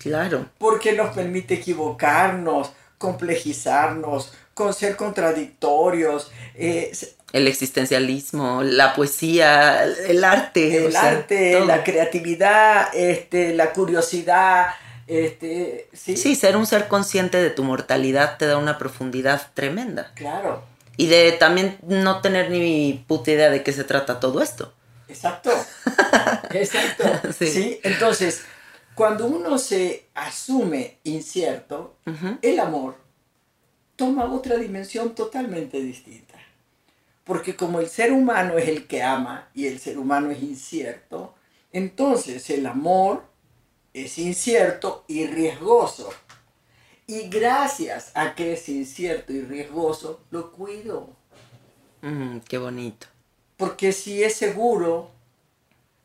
Claro. Porque nos permite equivocarnos, complejizarnos, con ser contradictorios. Eh, el existencialismo, la poesía, el arte. El arte, la creatividad, este, la curiosidad. Este, ¿sí? sí, ser un ser consciente de tu mortalidad te da una profundidad tremenda. Claro. Y de también no tener ni puta idea de qué se trata todo esto. Exacto. [laughs] Exacto. sí. Entonces, cuando uno se asume incierto, el amor toma otra dimensión totalmente distinta. Porque como el ser humano es el que ama y el ser humano es incierto, entonces el amor es incierto y riesgoso. Y gracias a que es incierto y riesgoso, lo cuido. Mm, qué bonito. Porque si es seguro,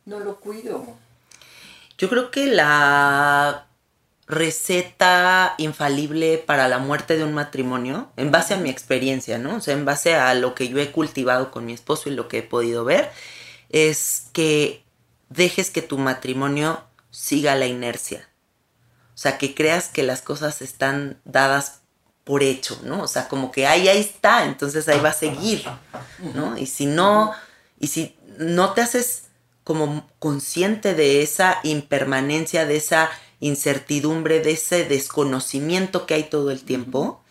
no lo cuido. Yo creo que la receta infalible para la muerte de un matrimonio, en base a mi experiencia, ¿no? O sea, en base a lo que yo he cultivado con mi esposo y lo que he podido ver, es que dejes que tu matrimonio siga la inercia. O sea, que creas que las cosas están dadas por hecho, ¿no? O sea, como que ahí, ahí está, entonces ahí va a seguir, ¿no? Y si no, y si no te haces como consciente de esa impermanencia, de esa incertidumbre, de ese desconocimiento que hay todo el tiempo,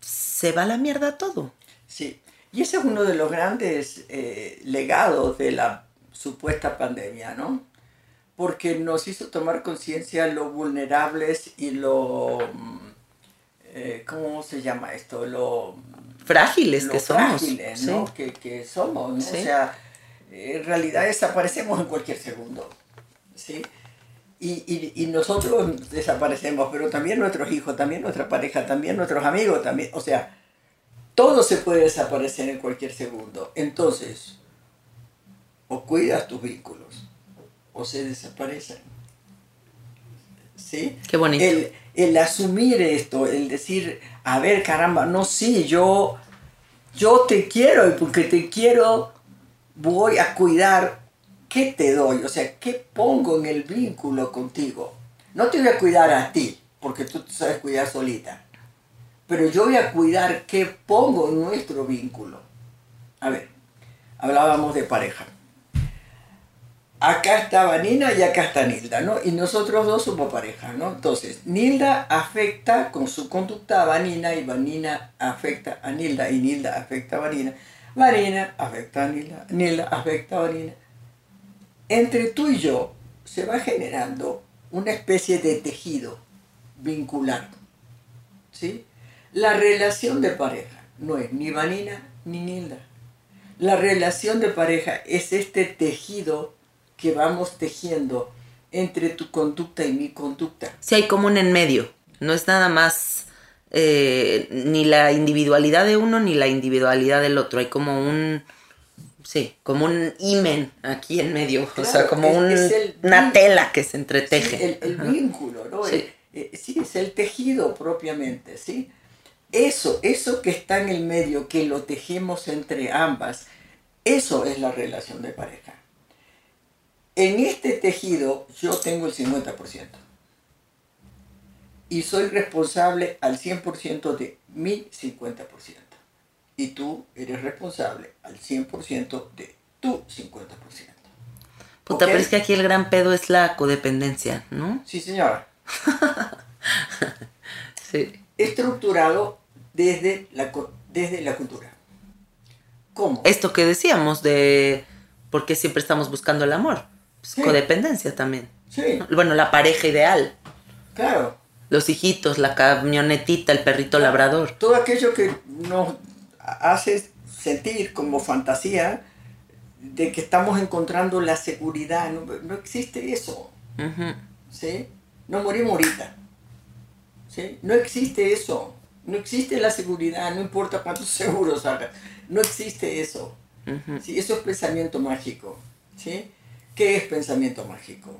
se va a la mierda todo. Sí, y ese es uno de los grandes eh, legados de la supuesta pandemia, ¿no? Porque nos hizo tomar conciencia lo vulnerables y lo... eh, ¿Cómo se llama esto? Lo Frágiles lo que somos. frágiles, sí. ¿no? que, que somos, ¿no? Sí. O sea, en realidad desaparecemos en cualquier segundo, ¿sí? Y, y, y nosotros desaparecemos, pero también nuestros hijos, también nuestra pareja, también nuestros amigos, también, o sea, todo se puede desaparecer en cualquier segundo. Entonces, o cuidas tus vínculos, o se desaparecen. ¿Sí? Qué bonito. El, el asumir esto, el decir, a ver, caramba, no, sí, yo, yo te quiero y porque te quiero voy a cuidar qué te doy, o sea, qué pongo en el vínculo contigo. No te voy a cuidar a ti, porque tú te sabes cuidar solita, pero yo voy a cuidar qué pongo en nuestro vínculo. A ver, hablábamos de pareja. Acá está Vanina y acá está Nilda, ¿no? Y nosotros dos somos pareja, ¿no? Entonces, Nilda afecta con su conducta a Vanina y Vanina afecta a Nilda y Nilda afecta a Vanina. Vanina afecta a Nilda, Nilda afecta a Vanina. Entre tú y yo se va generando una especie de tejido vincular, ¿sí? La relación de pareja no es ni Vanina ni Nilda. La relación de pareja es este tejido que vamos tejiendo entre tu conducta y mi conducta. Sí, hay como un en medio. No es nada más eh, ni la individualidad de uno ni la individualidad del otro. Hay como un. Sí, como un imen aquí en medio. o sea, como es- un- es el una tela que se entreteje. Sí, el, vínculo, ¿no? Sí. Eh, sí, es el tejido propiamente, ¿sí? Eso, eso que está en el medio, que lo tejemos entre ambas, eso es la relación de pareja. En este tejido yo tengo el 50%. Y soy responsable al 100% de mi 50%. Y tú eres responsable al 100% de tu 50%. Puta, ¿ok? pero es que aquí el gran pedo es la codependencia, ¿no? Sí, señora. [laughs] Sí. estructurado desde la, desde la cultura. ¿Cómo? Esto que decíamos de por qué siempre estamos buscando el amor. Pues, Sí. Codependencia también. Sí, Bueno, la pareja ideal. claro. Los hijitos, la camionetita, el perrito labrador. Todo aquello que nos hace sentir como fantasía de que estamos encontrando la seguridad. No, no existe eso. ¿sí? No morimos ahorita. ¿sí? No existe eso. No existe la seguridad, no importa cuántos [laughs] seguros hagas. No existe eso. ¿sí? Eso es pensamiento mágico. ¿sí? ¿Qué es pensamiento mágico?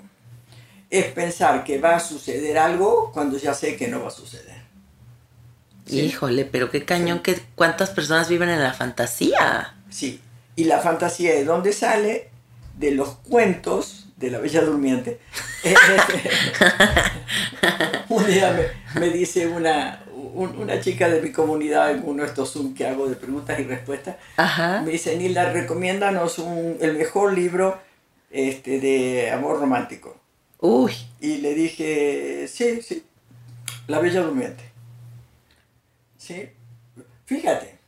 Es pensar que va a suceder algo cuando ya sé que no va a suceder. ¿sí? Híjole, pero qué cañón que cuántas personas viven en la fantasía. Sí. Y la fantasía de dónde sale de los cuentos de la Bella Durmiente. [laughs] un día me, me dice una, un- una chica de mi comunidad en uno de estos Zoom que hago de preguntas y respuestas. Ajá. Me dice, Nilda, recomiéndanos un- el mejor libro este, de amor romántico. Uy, Y le dije, sí, sí, La Bella Durmiente. ¿Sí? Fíjate,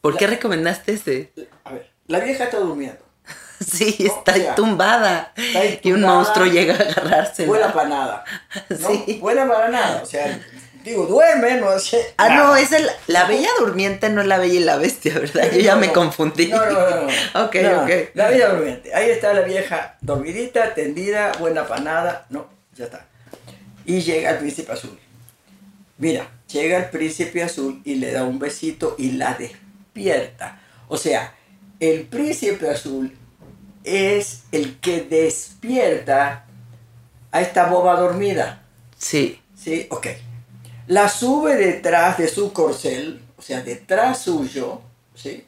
¿por qué recomendaste ese? a ver, la vieja está durmiendo. [laughs] Sí, No, está o sea, tumbada. está ahí Y un monstruo llega a agarrársela. Buena para nada. [laughs] ¿no? Sí. Buena para nada. O sea, digo, duerme, no sé. Ah, no, es el, la bella durmiente, no la bella y la bestia, ¿verdad? Yo ya me confundí. No, no, no. no. [laughs] ok, No, ok. La bella durmiente. Ahí está la vieja dormidita, tendida, buena para nada. No, ya está. Y llega el príncipe azul. Mira, llega el príncipe azul y le da un besito y la despierta. O sea, el príncipe azul es el que despierta a esta boba dormida. Sí. ¿Sí? Ok. La sube detrás de su corcel, o sea, detrás suyo, ¿sí?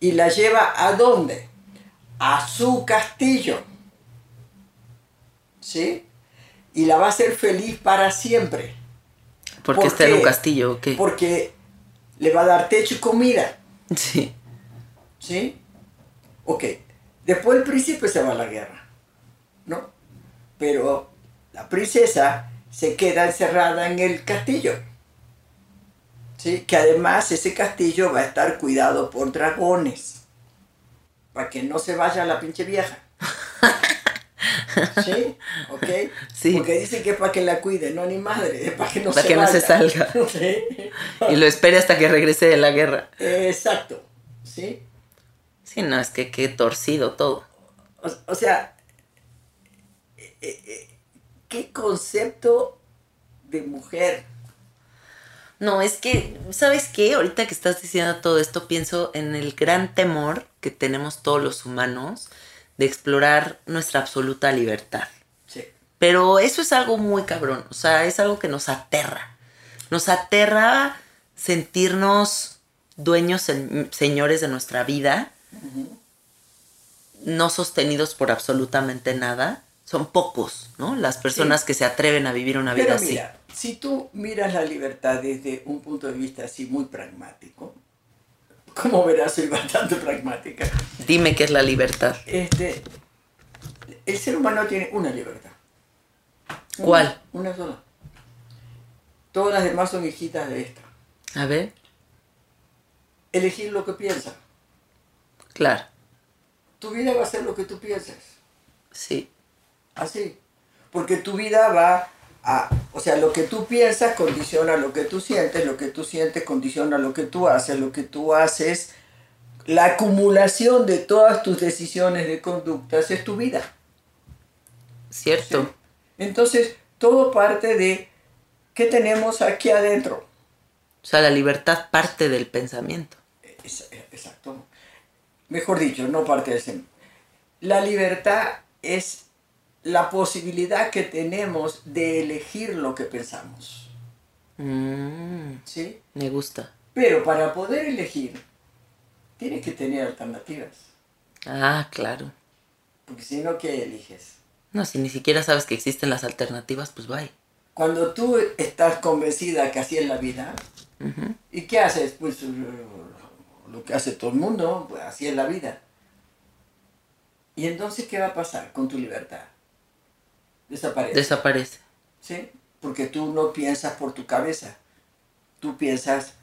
Y la lleva a dónde? A su castillo. ¿Sí? Y la va a hacer feliz para siempre. Porque ¿Por está en un castillo, ¿o qué? Porque le va a dar techo y comida. Sí. ¿Sí? Ok. Después el príncipe se va a la guerra. ¿No? Pero la princesa se queda encerrada en el castillo. ¿Sí? Que además ese castillo va a estar cuidado por dragones. Para que no se vaya la pinche vieja. [laughs] ¿Sí? ¿Ok? Sí. Porque dicen que es para que la cuide, no ni madre, es para que no Para se que no se salga. [laughs] ¿Sí? Y lo espere hasta que regrese de la guerra. Exacto. ¿Sí? Sí, no, es que qué torcido todo. O, o sea, eh, eh, ¿qué concepto de mujer? No, es que, ¿sabes qué? Ahorita que estás diciendo todo esto, pienso en el gran temor que tenemos todos los humanos de explorar nuestra absoluta libertad. Sí. Pero eso es algo muy cabrón, o sea, es algo que nos aterra. Nos aterra sentirnos dueños, se- señores de nuestra vida, no sostenidos por absolutamente nada. Son pocos, ¿no? Las personas que se atreven a vivir una vida Pero así. mira, si tú miras la libertad desde un punto de vista así muy pragmático, como verás, soy bastante [laughs] pragmática. Dime qué es la libertad. Este, el ser humano tiene una libertad. Una- ¿Cuál? Una sola. Todas las demás son hijitas de esta. A ver, Elegir lo que piensas. claro, Tu vida va a ser lo que tú pienses. sí. Así. Porque tu vida va a, o sea, lo que tú piensas condiciona lo que tú sientes, lo que tú sientes condiciona lo que tú haces, lo que tú haces, la acumulación de todas tus decisiones de conductas es tu vida. Cierto. ¿sí? Entonces, todo parte de qué tenemos aquí adentro. O sea, la libertad parte del pensamiento. Exacto. Mejor dicho, no parte de ese. La libertad es la posibilidad que tenemos de elegir lo que pensamos. Mm, ¿Sí? me gusta. Pero para poder elegir, tienes que tener alternativas. Ah, claro. Porque si no, ¿qué eliges? No, si ni siquiera sabes que existen las alternativas, pues vaya. Cuando tú estás convencida que así es la vida, ¿y qué haces? Pues eh, lo que hace todo el mundo, pues así es la vida. ¿Y entonces qué va a pasar con tu libertad? Desaparece. Desaparece. ¿sí? Porque tú no piensas por tu cabeza, tú piensas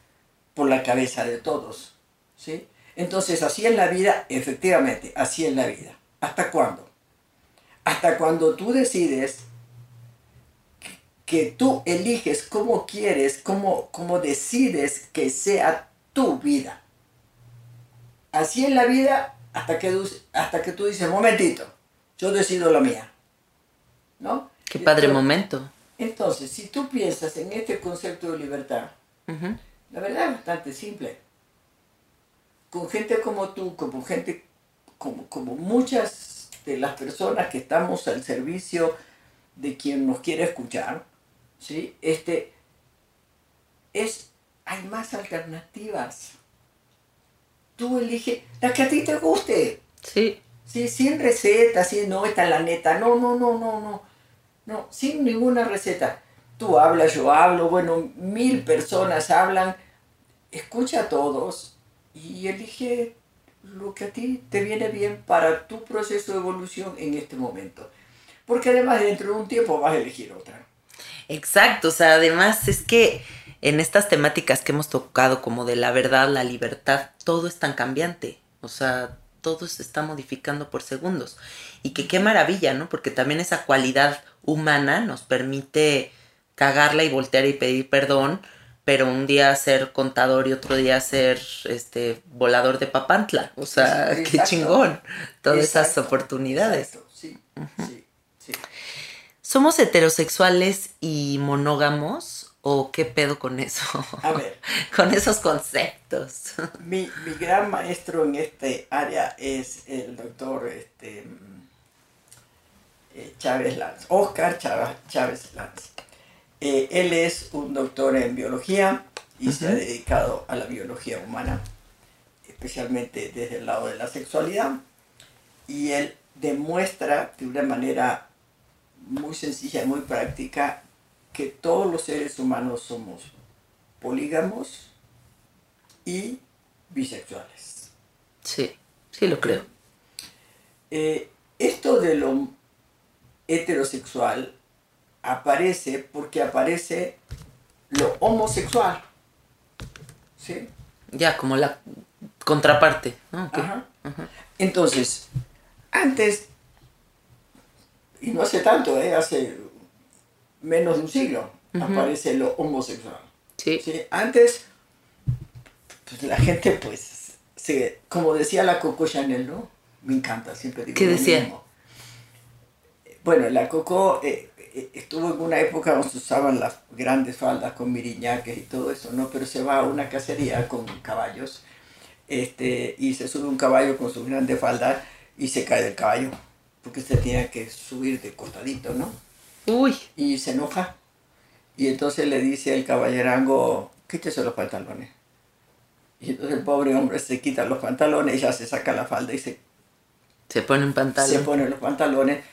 por la cabeza de todos, ¿sí? Entonces, así es la vida, efectivamente, así es la vida. ¿Hasta cuándo? Hasta cuando tú decides que- tú eliges cómo quieres, cómo, cómo decides que sea tu vida. Así es la vida hasta que, hasta que tú dices, momentito, yo decido la mía. ¿No? Qué padre Entonces- momento. entonces, si tú piensas en este concepto de libertad, la verdad es bastante simple. Con gente como tú, como gente, como, como muchas de las personas que estamos al servicio de quien nos quiere escuchar, ¿sí? Este, es, hay más alternativas. Tú eliges la que a ti te guste. Sí. Sí, sin receta, sí, no, esta es la neta. No, no, no, no, no. No, sin ninguna receta. Tú hablas, yo hablo, bueno, mil personas hablan. Escucha a todos y elige lo que a ti te viene bien para tu proceso de evolución en este momento. Porque además dentro de un tiempo vas a elegir otra. Exacto, o sea, además es que en estas temáticas que hemos tocado como de la verdad, la libertad, todo es tan cambiante, o sea, todo se está modificando por segundos. Y que qué maravilla, ¿no? Porque también esa cualidad humana nos permite cagarla y voltear y pedir perdón, pero un día ser contador y otro día ser este volador de papantla. O sea, qué chingón. Todas esas oportunidades. exacto, sí, sí, sí. ¿Somos heterosexuales y monógamos ¿O qué pedo con eso? A ver. [laughs] con esos conceptos. [laughs] mi, mi, gran maestro en este área es el doctor este, eh, Chávez Lanz, Oscar Chávez Lanz. Eh, él es un doctor en biología y se ha dedicado a la biología humana, especialmente desde el lado de la sexualidad. Y él demuestra de una manera muy sencilla y muy práctica que todos los seres humanos somos polígamos y bisexuales. Sí, sí lo creo. Eh, esto de lo heterosexual aparece porque aparece lo homosexual. ¿Sí? Ya, como la contraparte. Entonces, antes, y no hace tanto, ¿eh? hace menos de un siglo, aparece lo homosexual. Sí. Antes, pues la gente, pues, como decía la Coco Chanel, ¿no? Me encanta, siempre digo. ¿Qué decía? Bueno, la Coco eh, eh, estuvo en una época donde se usaban las grandes faldas con miriñaques y todo eso, ¿no? Pero se va a una cacería con caballos este, y se sube un caballo con sus grandes faldas y se cae del caballo, porque se tiene que subir de costadito, ¿no? Uy. Y se enoja. Y entonces le dice el caballerango, quítese los pantalones. Y entonces el pobre hombre se quita los pantalones, ya se saca la falda y se... Se pone un pantalón. Se pone los pantalones,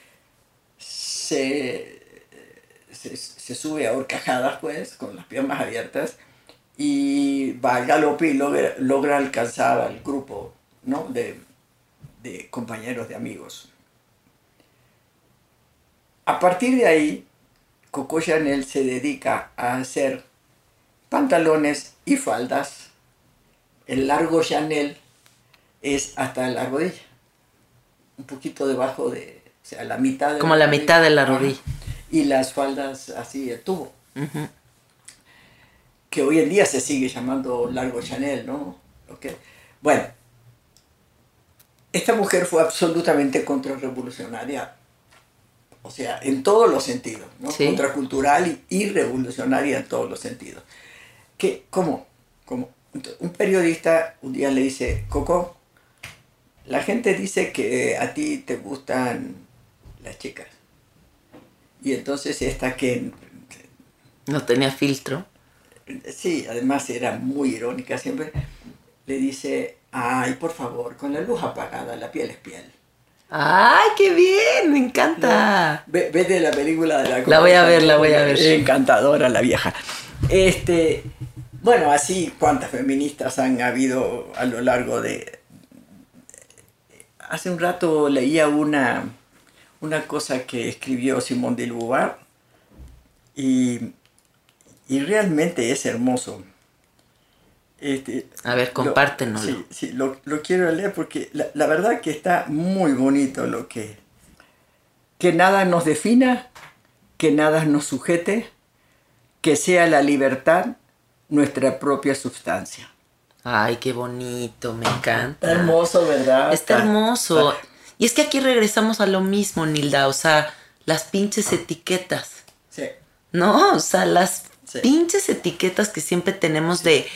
se, se, sube a horcajadas, pues, con las piernas abiertas, y va al galope y logra, logra alcanzar al grupo, ¿no? De, de compañeros, de amigos. A partir de ahí, Coco Chanel se dedica a hacer pantalones y faldas. El largo Chanel es hasta la rodilla, un poquito debajo de, o sea, la mitad. De Como la, mitad de la rodilla. Y las faldas así de tubo. Que hoy en día se sigue llamando largo Chanel, ¿no? Okay. Bueno, esta mujer fue absolutamente contrarrevolucionaria o sea, en todos los sentidos, ¿no? Contracultural y, revolucionaria en todos los sentidos. Que, ¿Cómo? Como un periodista un día le dice, Coco, la gente dice que a ti te gustan las chicas. Y entonces esta que... No tenía filtro. Sí, además era muy irónica siempre. Le dice, ay, por favor, con la luz apagada, la piel es piel. ¡Ay, qué bien! Me encanta. Ve, de la película de la La voy a ver, la voy a ver. Encantadora la vieja. Este, bueno, así cuántas feministas han habido a lo largo de... Hace un rato leía una, una cosa que escribió Simón de Beauvoir y, y realmente es hermoso. Este, a ver, compártenos. Sí, sí lo, quiero leer porque la, verdad que está muy bonito lo que... Que nada nos defina, que nada nos sujete, que sea la libertad nuestra propia sustancia. Ay, qué bonito, me encanta. hermoso, ¿verdad? Está, hermoso. Y es que aquí regresamos a lo mismo, Nilda, o sea, las pinches etiquetas. Sí. No, o sea, las pinches etiquetas que siempre tenemos de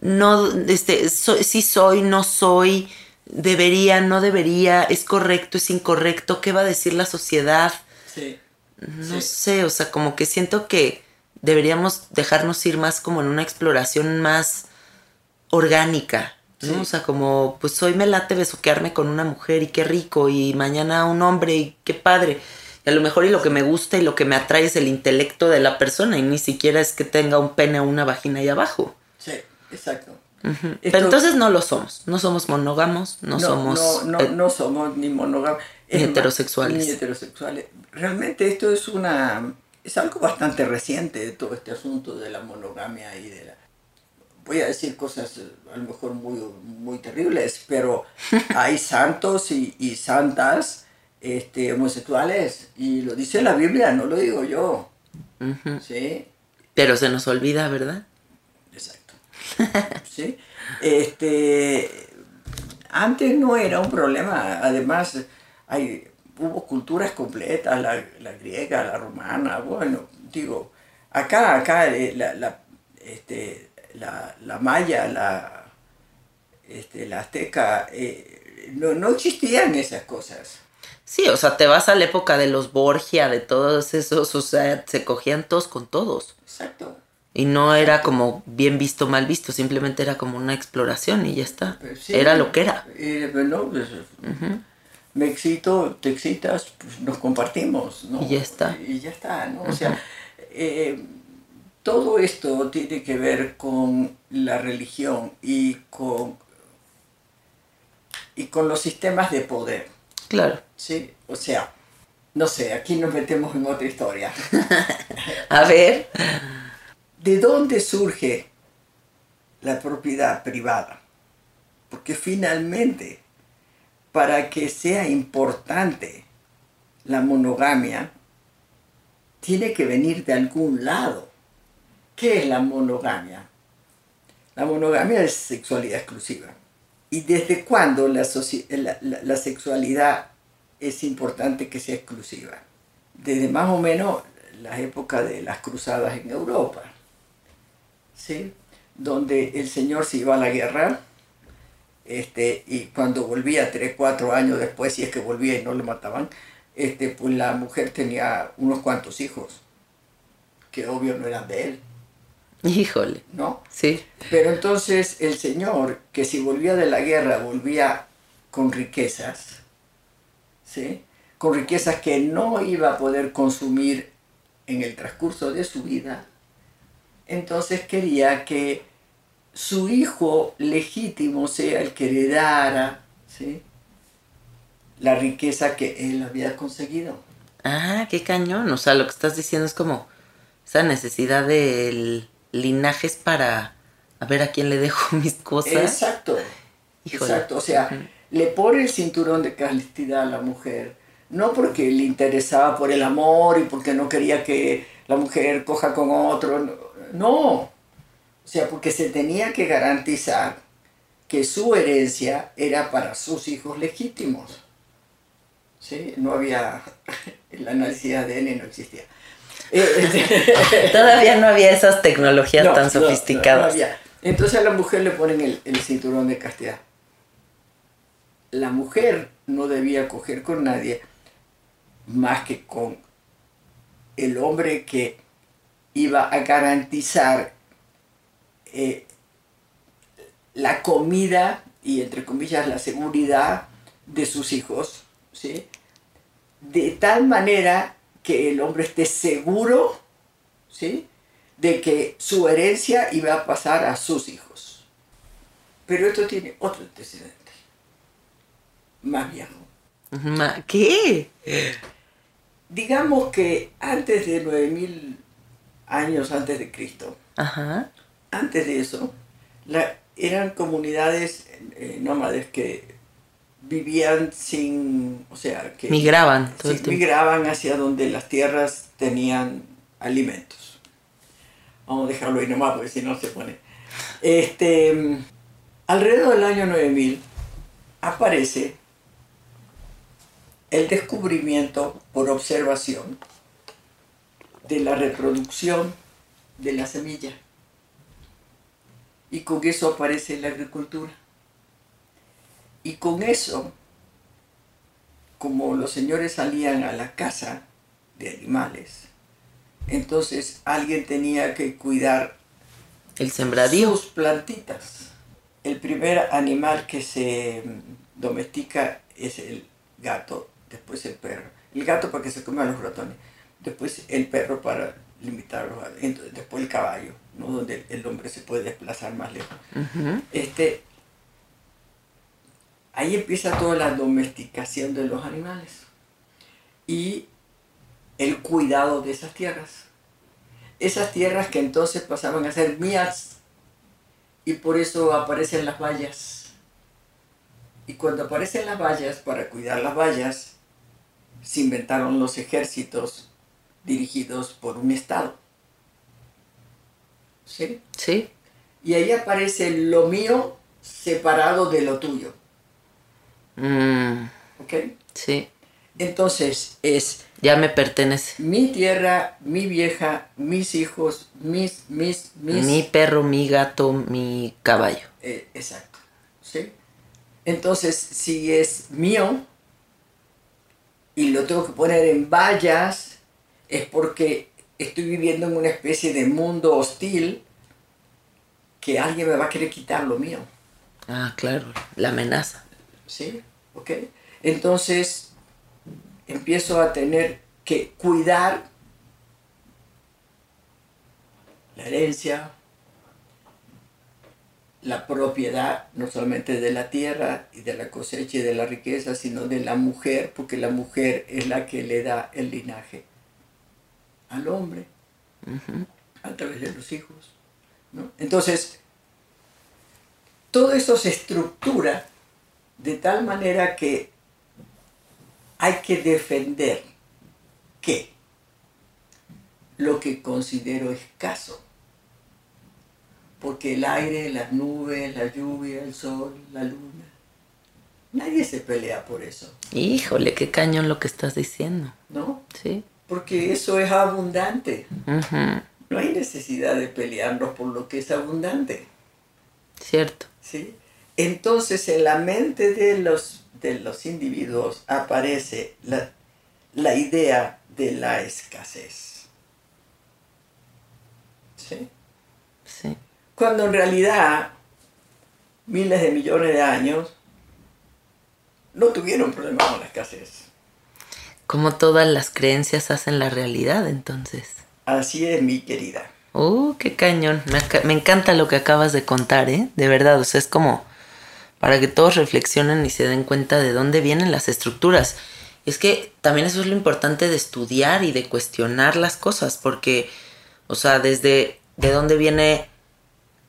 no, este, sí soy, no soy, debería, no debería, es correcto, es incorrecto, ¿qué va a decir la sociedad? Sí. No sé, o sea, como que siento que deberíamos dejarnos ir más como en una exploración más orgánica, ¿no? O sea, como, pues hoy me late besuquearme con una mujer y qué rico, y mañana un hombre y qué padre. Y a lo mejor y lo que me gusta y lo que me atrae es el intelecto de la persona y ni siquiera es que tenga un pene o una vagina ahí abajo. Exacto. Pero entonces no lo somos, no somos monógamos, no, somos... No, no, no, somos ni monógamos. Ni heterosexuales. Ni heterosexuales. Realmente esto es una... Es algo bastante reciente de todo este asunto de la monogamia y de la... Voy a decir cosas eh, a lo mejor muy, muy terribles, pero [laughs] hay santos y, y santas este, homosexuales y lo dice la Biblia, no lo digo yo. ¿Sí? Pero se nos olvida, ¿verdad? [laughs] ¿sí? Este, antes no era un problema, además hay, hubo culturas completas, la, griega, la romana, bueno, digo, acá, acá, eh, la, la, este, la, la maya, la, este, la azteca, eh, no, no existían esas cosas. Sí, o sea, te vas a la época de los Borgia, de todos esos, o sea, se cogían todos con todos. Exacto. Y no era como bien visto, mal visto, simplemente era como una exploración y ya está. Sí. Era lo que era. Eh, bueno, pues, Me excito, te excitas, pues nos compartimos, ¿no? Y ya está. Y ya está, ¿no? O sea, eh, todo esto tiene que ver con la religión y con, y con los sistemas de poder, Claro. ¿sí? O sea, no sé, aquí nos metemos en otra historia. [laughs] A ver. ¿De dónde surge la propiedad privada? Porque finalmente, para que sea importante la monogamia, tiene que venir de algún lado. ¿Qué es la monogamia? La monogamia es sexualidad exclusiva. ¿Y desde cuándo la, sexualidad es importante que sea exclusiva? Desde más o menos la época de las cruzadas en Europa. ¿Sí? donde el señor se iba a la guerra este, y cuando volvía, tres, cuatro años después, si es que volvía y no lo mataban, este, pues la mujer tenía unos cuantos hijos, que obvio no eran de él, Híjole. ¿no? Sí. Pero entonces el señor, que si volvía de la guerra, volvía con riquezas, ¿sí? Con riquezas que no iba a poder consumir en el transcurso de su vida, entonces quería que su hijo legítimo sea el que heredara, ¿sí? La riqueza que él había conseguido. Ah, qué cañón. O sea, lo que estás diciendo es como esa necesidad del linaje es para a ver a quién le dejo [laughs] mis cosas. Exacto. Híjole. Exacto. O sea, le pone el cinturón de castidad a la mujer. No porque le interesaba por el amor y porque no quería que la mujer coja con otro. no-. O sea, porque se tenía que garantizar que su herencia era para sus hijos legítimos. ¿Sí? No había. [laughs] El análisis de ADN no existía. Eh, este- [laughs] Todavía no había esas tecnologías no, tan no, sofisticadas. no. Entonces a la mujer le ponen el, el cinturón de castidad. La mujer no debía coger con nadie más que con el hombre que iba a garantizar eh, la comida y entre comillas la seguridad de sus hijos, ¿sí? De tal manera que el hombre esté seguro, ¿sí? De que su herencia iba a pasar a sus hijos. Pero esto tiene otro antecedente, más viejo. ¿Qué? Digamos que antes de 9000 años antes de Cristo, Ajá. antes de eso, la- eran comunidades eh, nómades que vivían sin, o sea, que Migraban todo sí, migraban hacia donde las tierras tenían alimentos. Vamos a dejarlo ahí nomás porque si no se pone. Este, alrededor del año 9000 aparece el descubrimiento por observación de la reproducción de la semilla. Y con eso aparece la agricultura. Y con eso, como los señores salían a la caza de animales, entonces alguien tenía que cuidar El sembradío. sus plantitas. El primer animal que se mm, domestica es el gato, después el perro. El gato para que se coma a los ratones, después el perro para limitarlos, entonces, después el caballo, ¿no? donde el hombre se puede desplazar más lejos. Este, ahí empieza toda la domesticación de los animales y el cuidado de esas tierras. Esas tierras que entonces pasaban a ser mías y por eso aparecen las vallas. Y cuando aparecen las vallas, para cuidar las vallas, se inventaron los ejércitos dirigidos por un Estado. ¿Sí? Sí. Y ahí aparece lo mío separado de lo tuyo. Mm, ¿Ok? sí. Entonces es Ya me pertenece. mi tierra, mi vieja, mis hijos, mis, mis, mis. Mi perro, mi gato, mi caballo. Eh, exacto. ¿sí? Entonces, si es mío y lo tengo que poner en vallas, es porque estoy viviendo en una especie de mundo hostil que alguien me va a querer quitar lo mío. Ah, claro, la amenaza. ¿Sí? ¿Ok? Entonces, empiezo a tener que cuidar la herencia, la propiedad, no solamente de la tierra y de la cosecha y de la riqueza, sino de la mujer, porque la mujer es la que le da el linaje al hombre a través de los hijos. Entonces, todo eso se estructura de tal manera que hay que defender que lo que considero escaso, porque el aire, las nubes, la lluvia, el sol, la luna, nadie se pelea por eso, Híjole, qué cañón lo que estás diciendo. ¿no? Sí. Porque eso es abundante. No hay necesidad de pelearnos por lo que es abundante. Cierto. ¿sí? Entonces en la mente de los, de los individuos aparece la, la idea de la escasez. ¿sí? Cuando en realidad miles de millones de años no tuvieron problema con la escasez. Como todas las creencias hacen la realidad, entonces. Así es, mi querida. Uh, qué cañón. Me, me encanta lo que acabas de contar, ¿eh? De verdad, o sea, es como para que todos reflexionen y se den cuenta de dónde vienen las estructuras. Es que también eso es lo importante de estudiar y de cuestionar las cosas, porque, o sea, desde de dónde viene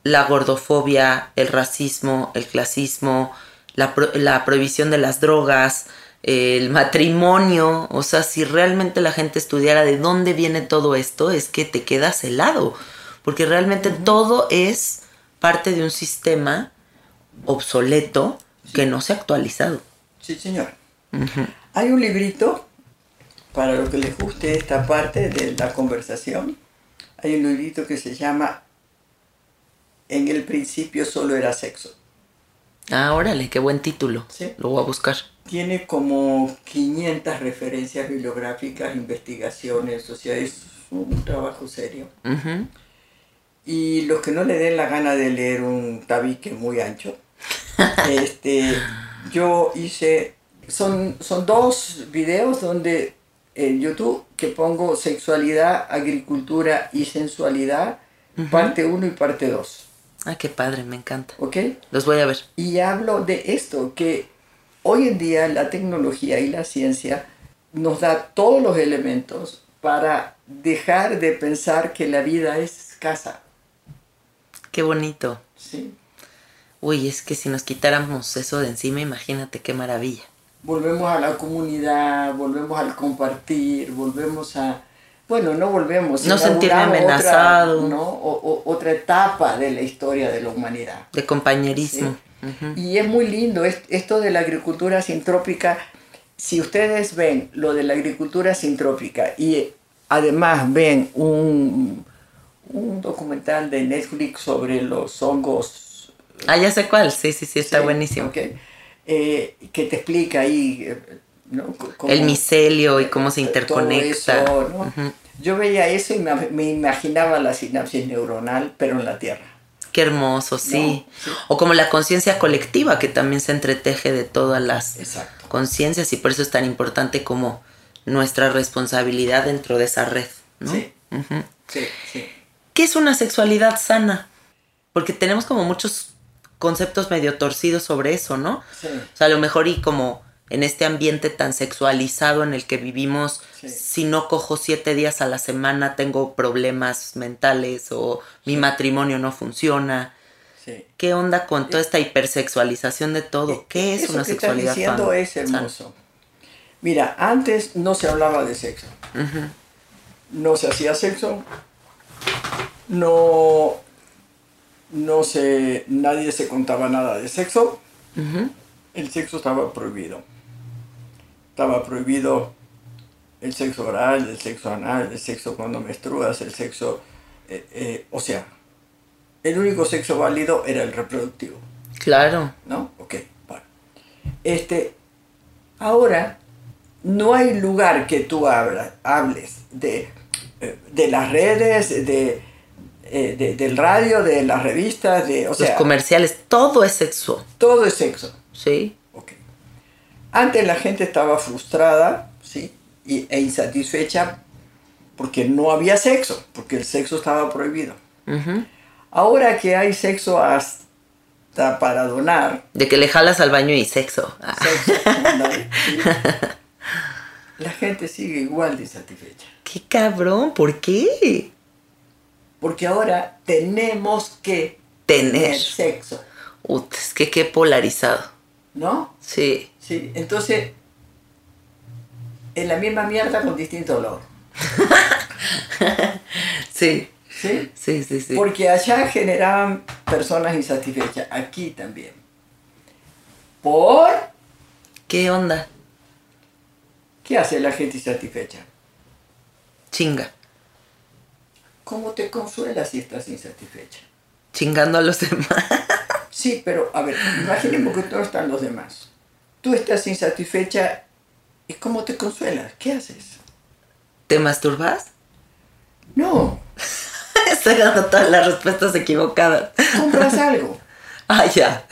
la gordofobia, el racismo, el clasismo, la, pro- la prohibición de las drogas, el matrimonio, o sea, si realmente la gente estudiara de dónde viene todo esto, es que te quedas helado, porque realmente todo es parte de un sistema obsoleto que no se ha actualizado. Sí, señor. Hay un librito, para lo que les guste esta parte de la conversación, hay un librito que se llama En el principio solo era sexo. Ah, órale, qué buen título. Sí. Lo voy a buscar. Tiene como 500 referencias bibliográficas, investigaciones, o sea, es un trabajo serio. Ujú. Y los que no le den la gana de leer un tabique muy ancho, [laughs] este, yo hice, son, son dos videos donde en YouTube que pongo sexualidad, agricultura y sensualidad, parte 1 y parte 2, Ah, qué padre, me encanta. ¿ok? Los voy a ver. Y hablo de esto, que hoy en día la tecnología y la ciencia nos da todos los elementos para dejar de pensar que la vida es escasa, Qué bonito. ¿sí? Uy, es que si nos quitáramos eso de encima, imagínate qué maravilla. volvemos a la comunidad, volvemos al compartir, volvemos a, bueno, no volvemos, No sentirme amenazado. Otra, ¿no? O- o- otra etapa de la historia de la humanidad. De compañerismo. Y es muy lindo es- esto de la agricultura sintrópica. Si ustedes ven lo de la agricultura sintrópica y además ven un, un documental de Netflix sobre los hongos Ah, ya sé cuál. Sí, sí, sí, está Sí, buenísimo. ok. Eh, que te explica ahí, eh, ¿no? C- cómo- El micelio y cómo se todo interconecta. eso, ¿no? Ujú. Yo veía eso y me, me imaginaba la sinapsis neuronal, pero en la Tierra. Qué hermoso, sí. No, sí. O como la conciencia colectiva que también se entreteje de todas las conciencias y por eso es tan importante como nuestra responsabilidad dentro de esa red, ¿no? Sí. Sí, sí. ¿Qué es una sexualidad sana? Porque tenemos como muchos conceptos medio torcidos sobre eso, ¿no? Sí. O sea, a lo mejor y como en este ambiente tan sexualizado en el que vivimos, Sí. si no cojo siete días a la semana tengo problemas mentales o mi matrimonio no funciona. sí. ¿Qué onda con toda esta hipersexualización de todo? ¿Qué es Eso una que estás sexualidad diciendo sana? es hermoso. Mira, antes no se hablaba de sexo. No se hacía sexo. No, no se, nadie se contaba nada de sexo. El sexo estaba prohibido. Estaba prohibido el sexo oral, el sexo anal, el sexo cuando menstruas, el sexo, eh, eh, o sea, el único sexo válido era el reproductivo, Claro. ¿no? Ok, bueno. Este, ahora, no hay lugar que tú habla- hables de, eh, de las redes, de, de- del radio, de las revistas, de, o Los comerciales, todo es sexo. todo es sexo. Sí. Antes la gente estaba frustrada, ¿sí? E insatisfecha porque no había sexo, porque el sexo estaba prohibido. Ahora que hay sexo hasta para donar, De que le jalas al baño y sexo. Ah, sexo, [laughs] la gente sigue igual de insatisfecha. ¡Qué cabrón! ¿Por qué? Porque ahora tenemos que Tener. tener sexo, Ut, es que qué polarizado. ¿no? Sí. Sí, entonces es la misma mierda con distinto olor. [laughs] Sí. ¿Sí? Sí, sí, sí. Porque allá generaban personas insatisfechas, aquí también. ¿Por ¿Qué onda? qué hace la gente insatisfecha? Chinga. ¿Cómo te consuelas si estás insatisfecha? Chingando a los demás. [laughs] Sí, pero a ver, imaginemos que no están los demás. Tú estás insatisfecha y ¿cómo te consuelas? ¿Qué haces? ¿Te masturbas? No, [laughs] Estoy dando todas las respuestas equivocadas. compras algo. [laughs] Ah, ya.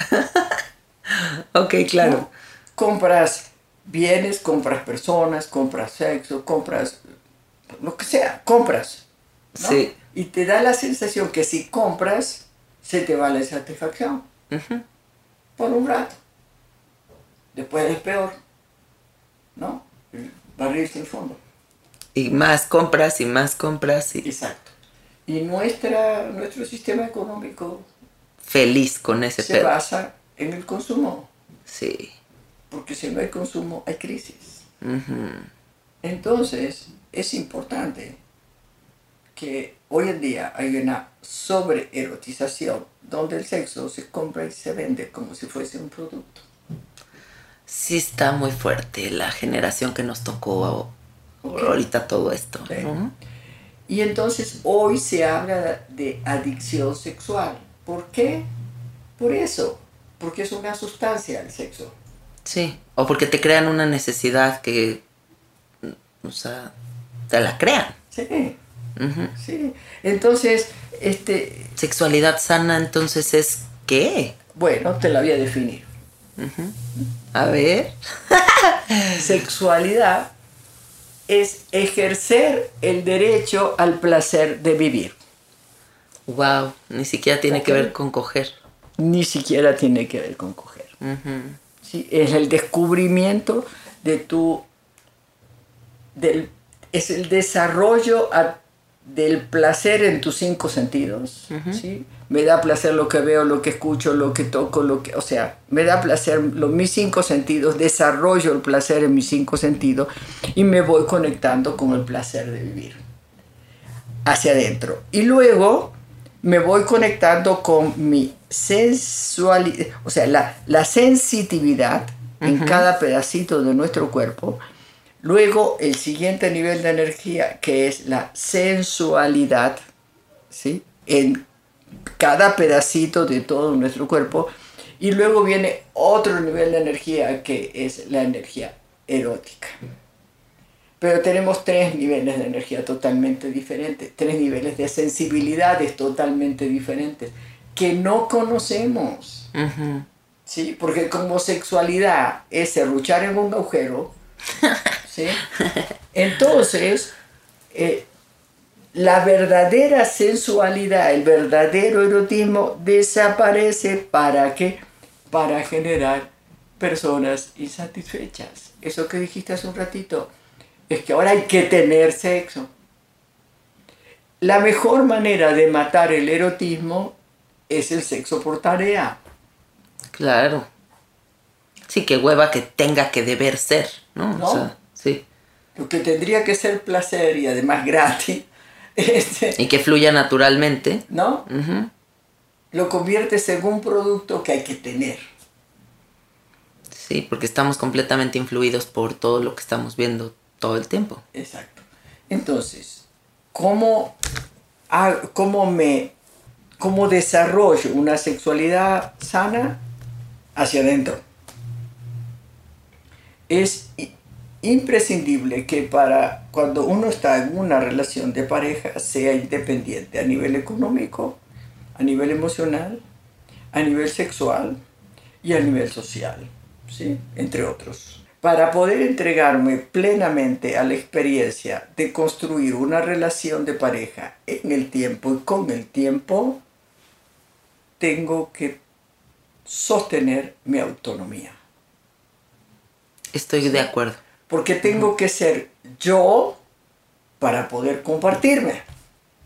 [laughs] ok, claro. ¿no? Compras bienes, compras personas, compras sexo, compras lo que sea, compras. ¿no? Sí. Y te da la sensación que si compras, se te va la insatisfacción. Ujú. Por un rato. Después es peor. ¿No? El barril sin fondo. Y más compras y más compras y Exacto. Y nuestra, nuestro sistema económico feliz con ese se pedo. basa en el consumo. Sí. Porque si no hay consumo, hay crisis. Entonces, es importante que hoy en día hay una sobreerotización donde el sexo se compra y se vende como si fuese un producto. Sí está muy fuerte la generación que nos tocó ahorita todo esto. Y entonces hoy se habla de adicción sexual. ¿Por qué? Por eso, porque es una sustancia el sexo. Sí. O porque te crean una necesidad que, o sea, te la crean. Sí, Ujú. sí. Entonces, este, Sexualidad sana entonces es ¿qué? bueno, te la voy a definir. A ver. [laughs] Sexualidad es ejercer el derecho al placer de vivir. Wow, ni siquiera tiene que ver con coger. Ni siquiera tiene que ver con coger. Ujú. ¿sí? Es el descubrimiento de tu... Del, es el desarrollo a- del placer en tus cinco sentidos. ¿sí? Me da placer lo que veo, lo que escucho, lo que toco, lo que... O sea, me da placer los, mis cinco sentidos, desarrollo el placer en mis cinco sentidos y me voy conectando con el placer de vivir hacia adentro. Y luego me voy conectando con mi sensualidad, o sea, la, la sensitividad en cada pedacito de nuestro cuerpo. Luego el siguiente nivel de energía, que es la sensualidad, ¿sí? En cada pedacito de todo nuestro cuerpo. Y luego viene otro nivel de energía, que es la energía erótica. Pero tenemos tres niveles de energía totalmente diferentes, tres niveles de sensibilidades totalmente diferentes que no conocemos. ¿sí? Porque como sexualidad es serruchar en un agujero, [laughs] ¿sí? Entonces, eh, la verdadera sensualidad, el verdadero erotismo desaparece para qué? Para generar personas insatisfechas. Eso que dijiste hace un ratito, es que ahora hay que tener sexo. La mejor manera de matar el erotismo es el sexo por tarea. Claro. Sí, que hueva que tenga que deber ser, ¿no? ¿No? O sea, sí. Lo que tendría que ser placer y además gratis, [laughs] este, Y que fluya naturalmente. ¿no? Lo conviertes en un producto que hay que tener. Sí, porque estamos completamente influidos por todo lo que estamos viendo todo el tiempo. Exacto. Entonces, ¿cómo, cómo me cómo desarrollo una sexualidad sana hacia adentro? Es imprescindible que para cuando uno está en una relación de pareja sea independiente a nivel económico, a nivel emocional, a nivel sexual y a nivel social, ¿sí? entre otros. Para poder entregarme plenamente a la experiencia de construir una relación de pareja en el tiempo y con el tiempo, tengo que sostener mi autonomía. Estoy de acuerdo. Porque tengo que ser yo para poder compartirme.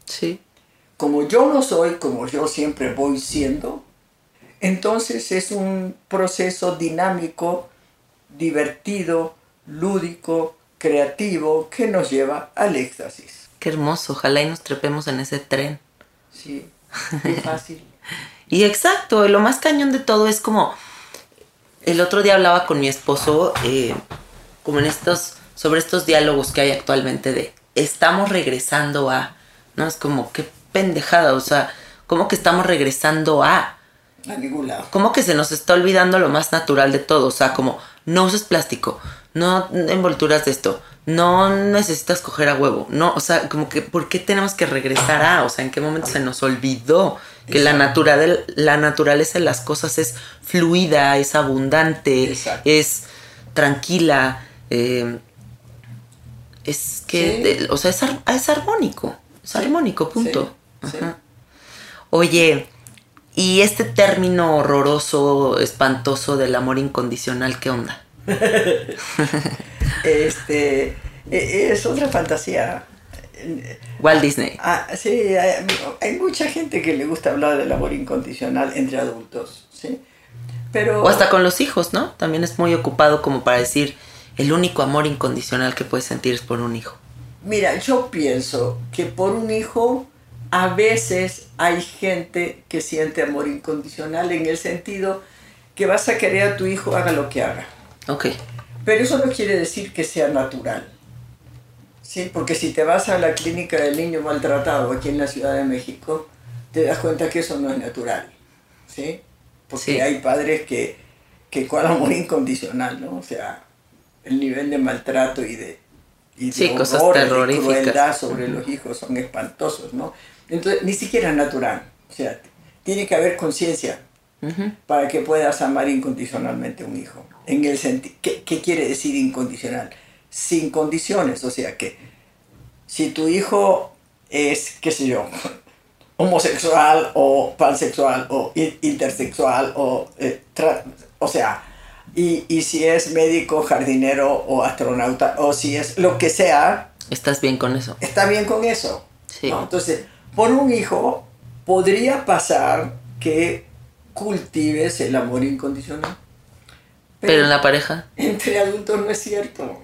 Sí. Como yo no soy, como yo siempre voy siendo, entonces es un proceso dinámico, divertido, lúdico, creativo, que nos lleva al éxtasis. Qué hermoso, ojalá y nos trepemos en ese tren. Sí, qué fácil. [laughs] y exacto, lo más cañón de todo es como, el otro día hablaba con mi esposo, eh, como en estos, sobre estos diálogos que hay actualmente de, estamos regresando a, ¿no? Es como, qué pendejada, o sea, ¿cómo que estamos regresando a? A ningún lado. ¿Cómo que se nos está olvidando lo más natural de todo? O sea, como, no uses plástico, no envolturas de esto, no necesitas coger a huevo, no, o sea, como que, ¿por qué tenemos que regresar a? O sea, ¿en qué momento se nos olvidó que la, natural, la naturaleza de las cosas es fluida, es abundante, es tranquila, eh, es que, o sea, es, armónico, es armónico, punto. Oye, ¿y este término horroroso, espantoso del amor incondicional, qué onda? [laughs] este, e, es otra fantasía. Walt Disney. Ah, sí, hay, mucha gente que le gusta hablar del amor incondicional entre adultos, ¿sí? Pero... O hasta con los hijos, ¿no? También es muy ocupado como para decir, el único amor incondicional que puedes sentir es por un hijo. Mira, yo pienso que por un hijo a veces hay gente que siente amor incondicional en el sentido que vas a querer a tu hijo haga lo que haga. Ok. Pero eso no quiere decir que sea natural. ¿sí? Porque si te vas a la clínica del niño maltratado aquí en la Ciudad de México, te das cuenta que eso no es natural. ¿sí? Porque hay padres que, que con amor incondicional, ¿no? O sea, el nivel de maltrato y de, y de horror y crueldad sobre los hijos son espantosos, ¿no? Entonces, ni siquiera es natural. O sea, tiene que haber conciencia para que puedas amar incondicionalmente a un hijo. En el ¿qué, ¿qué, quiere decir incondicional? Sin condiciones, o sea que si tu hijo es, qué sé yo, [laughs] homosexual o pansexual o intersexual o, eh, o sea, y, y, si es médico, jardinero o astronauta o si es lo que sea. ¿Estás bien con eso? Está bien con eso. Sí. Entonces, por un hijo podría pasar que cultives el amor incondicional. Pero, en la pareja. Entre adultos no es cierto.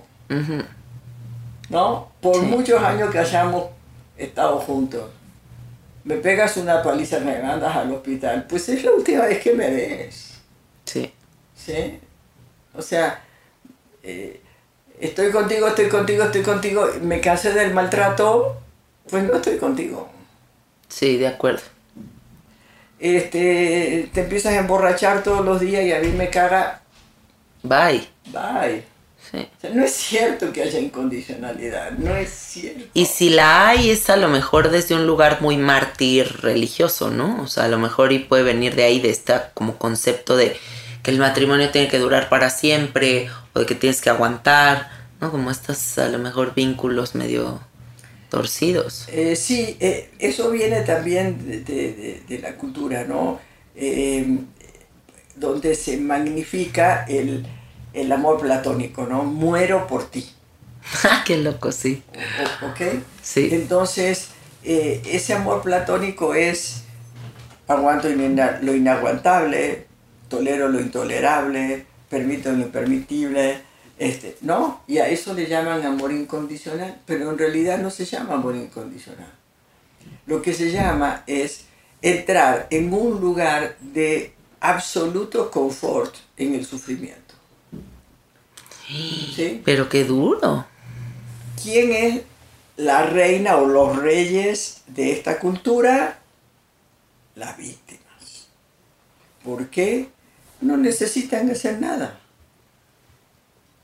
¿No? Por muchos años que hayamos estado juntos. Me pegas una paliza, me mandas al hospital. Pues es la última vez que me ves. Sí. ¿Sí? O sea, eh, estoy contigo, estoy contigo, estoy contigo, me cansé del maltrato, pues no estoy contigo. Sí, de acuerdo. Este, te empiezas a emborrachar todos los días y a mí me caga. Bye. Bye. Sí. no es cierto que haya incondicionalidad, no es cierto. Y si la hay es a lo mejor desde un lugar muy mártir religioso, ¿no? O sea, a lo mejor y puede venir de ahí, de este como concepto de que el matrimonio tiene que durar para siempre o de que tienes que aguantar, ¿no? Como estos a lo mejor vínculos medio torcidos. Eh, sí, eh, eso viene también de, la cultura, ¿no? Eh, donde se magnifica el, amor platónico, ¿no? Muero por ti. [laughs] Qué loco, sí. ¿Ok? Sí. Entonces, ese amor platónico es aguanto lo inaguantable, tolero lo intolerable, permito lo impermitible, este, ¿no? Y a eso le llaman amor incondicional, pero en realidad no se llama amor incondicional. Lo que se llama es entrar en un lugar de absoluto confort en el sufrimiento. ¿Sí? Pero qué duro. ¿Quién es la reina o los reyes de esta cultura? Las víctimas. ¿Por qué? No necesitan hacer nada.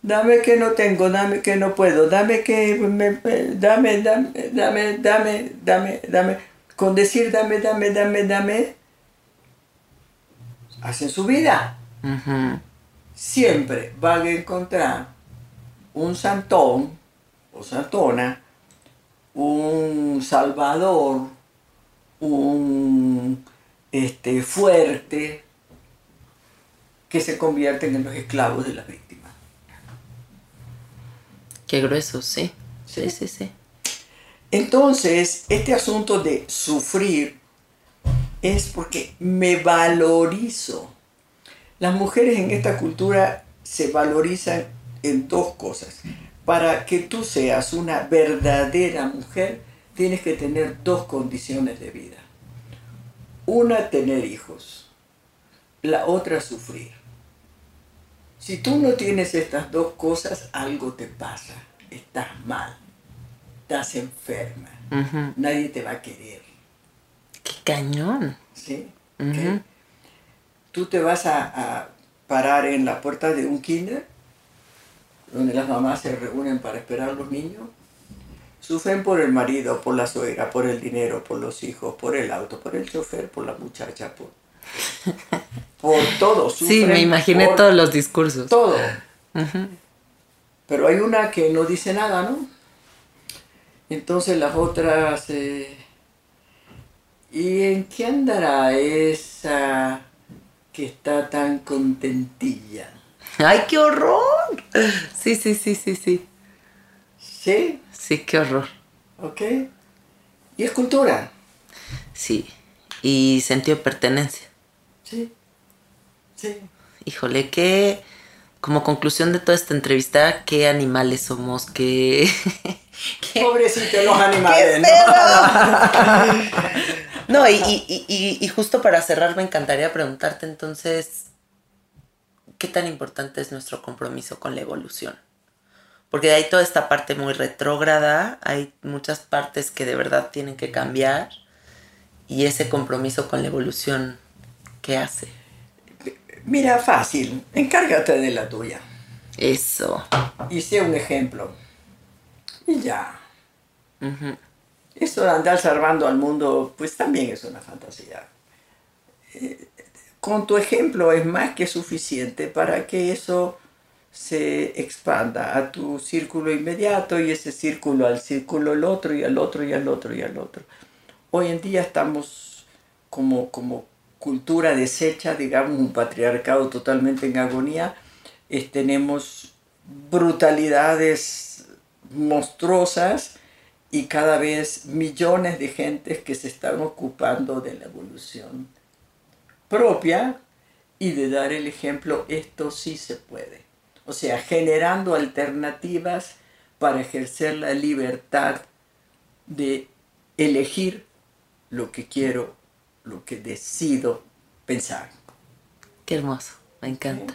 Dame que no tengo, dame que no puedo, dame que me, dame, dame, dame, dame, dame, dame. Con decir dame, dame, dame, dame, hacen su vida. Siempre van a encontrar un santón o santona, un salvador, un este, fuerte, que se convierten en los esclavos de las víctimas. Qué grueso, sí. Sí, sí, sí. Entonces, este asunto de sufrir es porque me valorizo. Las mujeres en esta cultura se valorizan en dos cosas. Para que tú seas una verdadera mujer, tienes que tener dos condiciones de vida. Una, tener hijos. La otra, sufrir. Si tú no tienes estas dos cosas, algo te pasa. Estás mal. Estás enferma. Nadie te va a querer. Qué cañón. ¿sí? ¿Ok? Tú te vas a, a parar en la puerta de un kinder, donde las mamás se reúnen para esperar a los niños. Sufren por el marido, por la suegra, por el dinero, por los hijos, por el auto, por el chofer, por la muchacha, por, [laughs] por todo. Sí, me imaginé todos los discursos. Todo. Pero hay una que no dice nada, ¿no? Entonces las otras... eh, ¿Y en qué andará esa que está tan contentilla? ¡Ay, qué horror! Sí, sí, sí, sí, sí. ¿Sí? Sí, qué horror. ¿Ok? Y es cultura. Sí. Y sentido de pertenencia. Sí. Sí. Híjole, qué. Como conclusión de toda esta entrevista, qué animales somos, qué. [laughs] qué- Pobrecitos los animales. ¿no? [laughs] No, y, y- y- y- y justo para cerrar, me encantaría preguntarte entonces, ¿qué tan importante es nuestro compromiso con la evolución? Porque hay toda esta parte muy retrógrada, hay muchas partes que de verdad tienen que cambiar, y ese compromiso con la evolución, ¿qué hace? Mira, fácil. Encárgate de la tuya. Eso. Y sea un ejemplo. Y ya. Ujú. Eso de andar salvando al mundo, pues también es una fantasía. Eh, con tu ejemplo es más que suficiente para que eso se expanda a tu círculo inmediato y ese círculo al círculo el otro y al otro y al otro y al otro. Hoy en día estamos como, como cultura deshecha, digamos, un patriarcado totalmente en agonía. Es- tenemos brutalidades monstruosas y cada vez millones de gentes que se están ocupando de la evolución propia y de dar el ejemplo, esto sí se puede. O sea, generando alternativas para ejercer la libertad de elegir lo que quiero, lo que decido pensar. Qué hermoso, me encanta.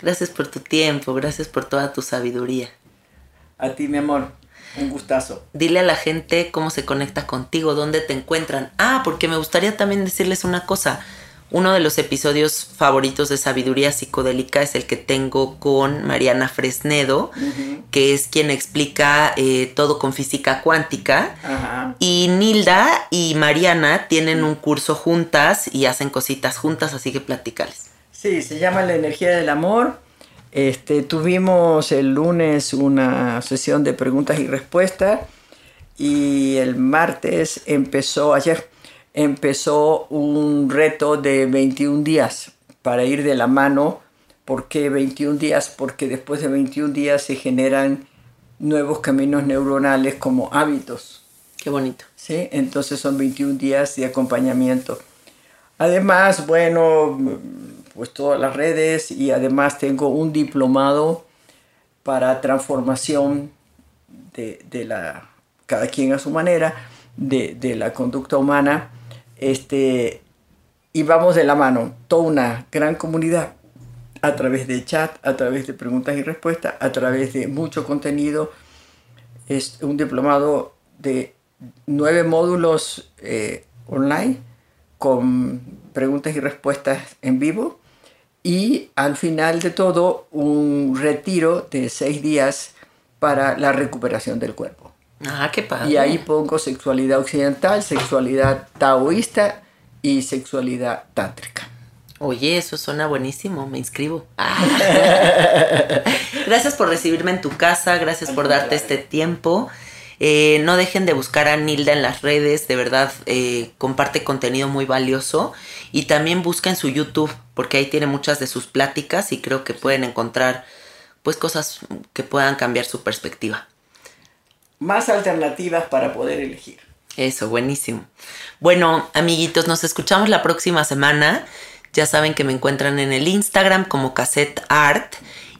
Gracias por tu tiempo, gracias por toda tu sabiduría. A ti, mi amor, un gustazo. Dile a la gente cómo se conecta contigo, dónde te encuentran. Ah, porque me gustaría también decirles una cosa. Uno de los episodios favoritos de Sabiduría Psicodélica es el que tengo con Mariana Fresnedo, que es quien explica eh, todo con física cuántica. Y Nilda y Mariana tienen un curso juntas y hacen cositas juntas, así que platícales. Sí, se llama La energía del amor. Este, tuvimos el lunes una sesión de preguntas y respuestas y el martes empezó, ayer empezó un reto de 21 días para ir de la mano. ¿Por qué 21 días? Porque después de 21 días se generan nuevos caminos neuronales como hábitos. Qué bonito. ¿sí? Entonces son 21 días de acompañamiento. Además, bueno, pues todas las redes y además tengo un diplomado para transformación de, de la, cada quien a su manera, de, de la conducta humana. Este, y vamos de la mano, toda una gran comunidad a través de chat, a través de preguntas y respuestas, a través de mucho contenido. Es un diplomado de nueve módulos eh, online con preguntas y respuestas en vivo y al final de todo un retiro de seis días para la recuperación del cuerpo. Ah, qué padre. Y ahí pongo sexualidad occidental, sexualidad taoísta y sexualidad tántrica. Oye, eso suena buenísimo, me inscribo. Ah. [laughs] [laughs] gracias por recibirme en tu casa, gracias por darte este tiempo. Eh, no dejen de buscar a Nilda en las redes, de verdad eh, comparte contenido muy valioso. Y también busquen su YouTube, porque ahí tiene muchas de sus pláticas y creo que pueden encontrar pues cosas que puedan cambiar su perspectiva. Más alternativas para poder elegir. Eso, buenísimo. Bueno, amiguitos, nos escuchamos la próxima semana. Ya saben que me encuentran en el Instagram como Cassette Art.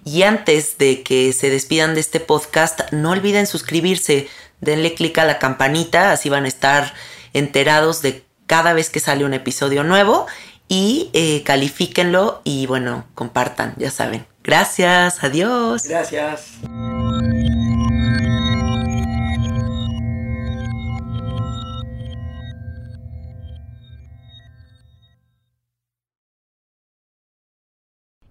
Y antes de que se despidan de este podcast, no olviden suscribirse. Denle clic a la campanita, así van a estar enterados de cada vez que sale un episodio nuevo. Y eh, califíquenlo y bueno, compartan, ya saben. Gracias, adiós. Gracias.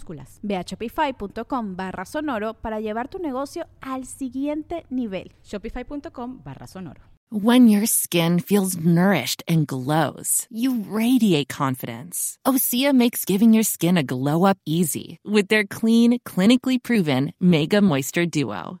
minúsculas. Ve a shopify.com barra sonoro para llevar tu negocio al siguiente nivel. Shopify.com barra sonoro. When your skin feels nourished and glows, you radiate confidence. Osea makes giving your skin a glow up easy with their clean, clinically proven Mega Moisture Duo.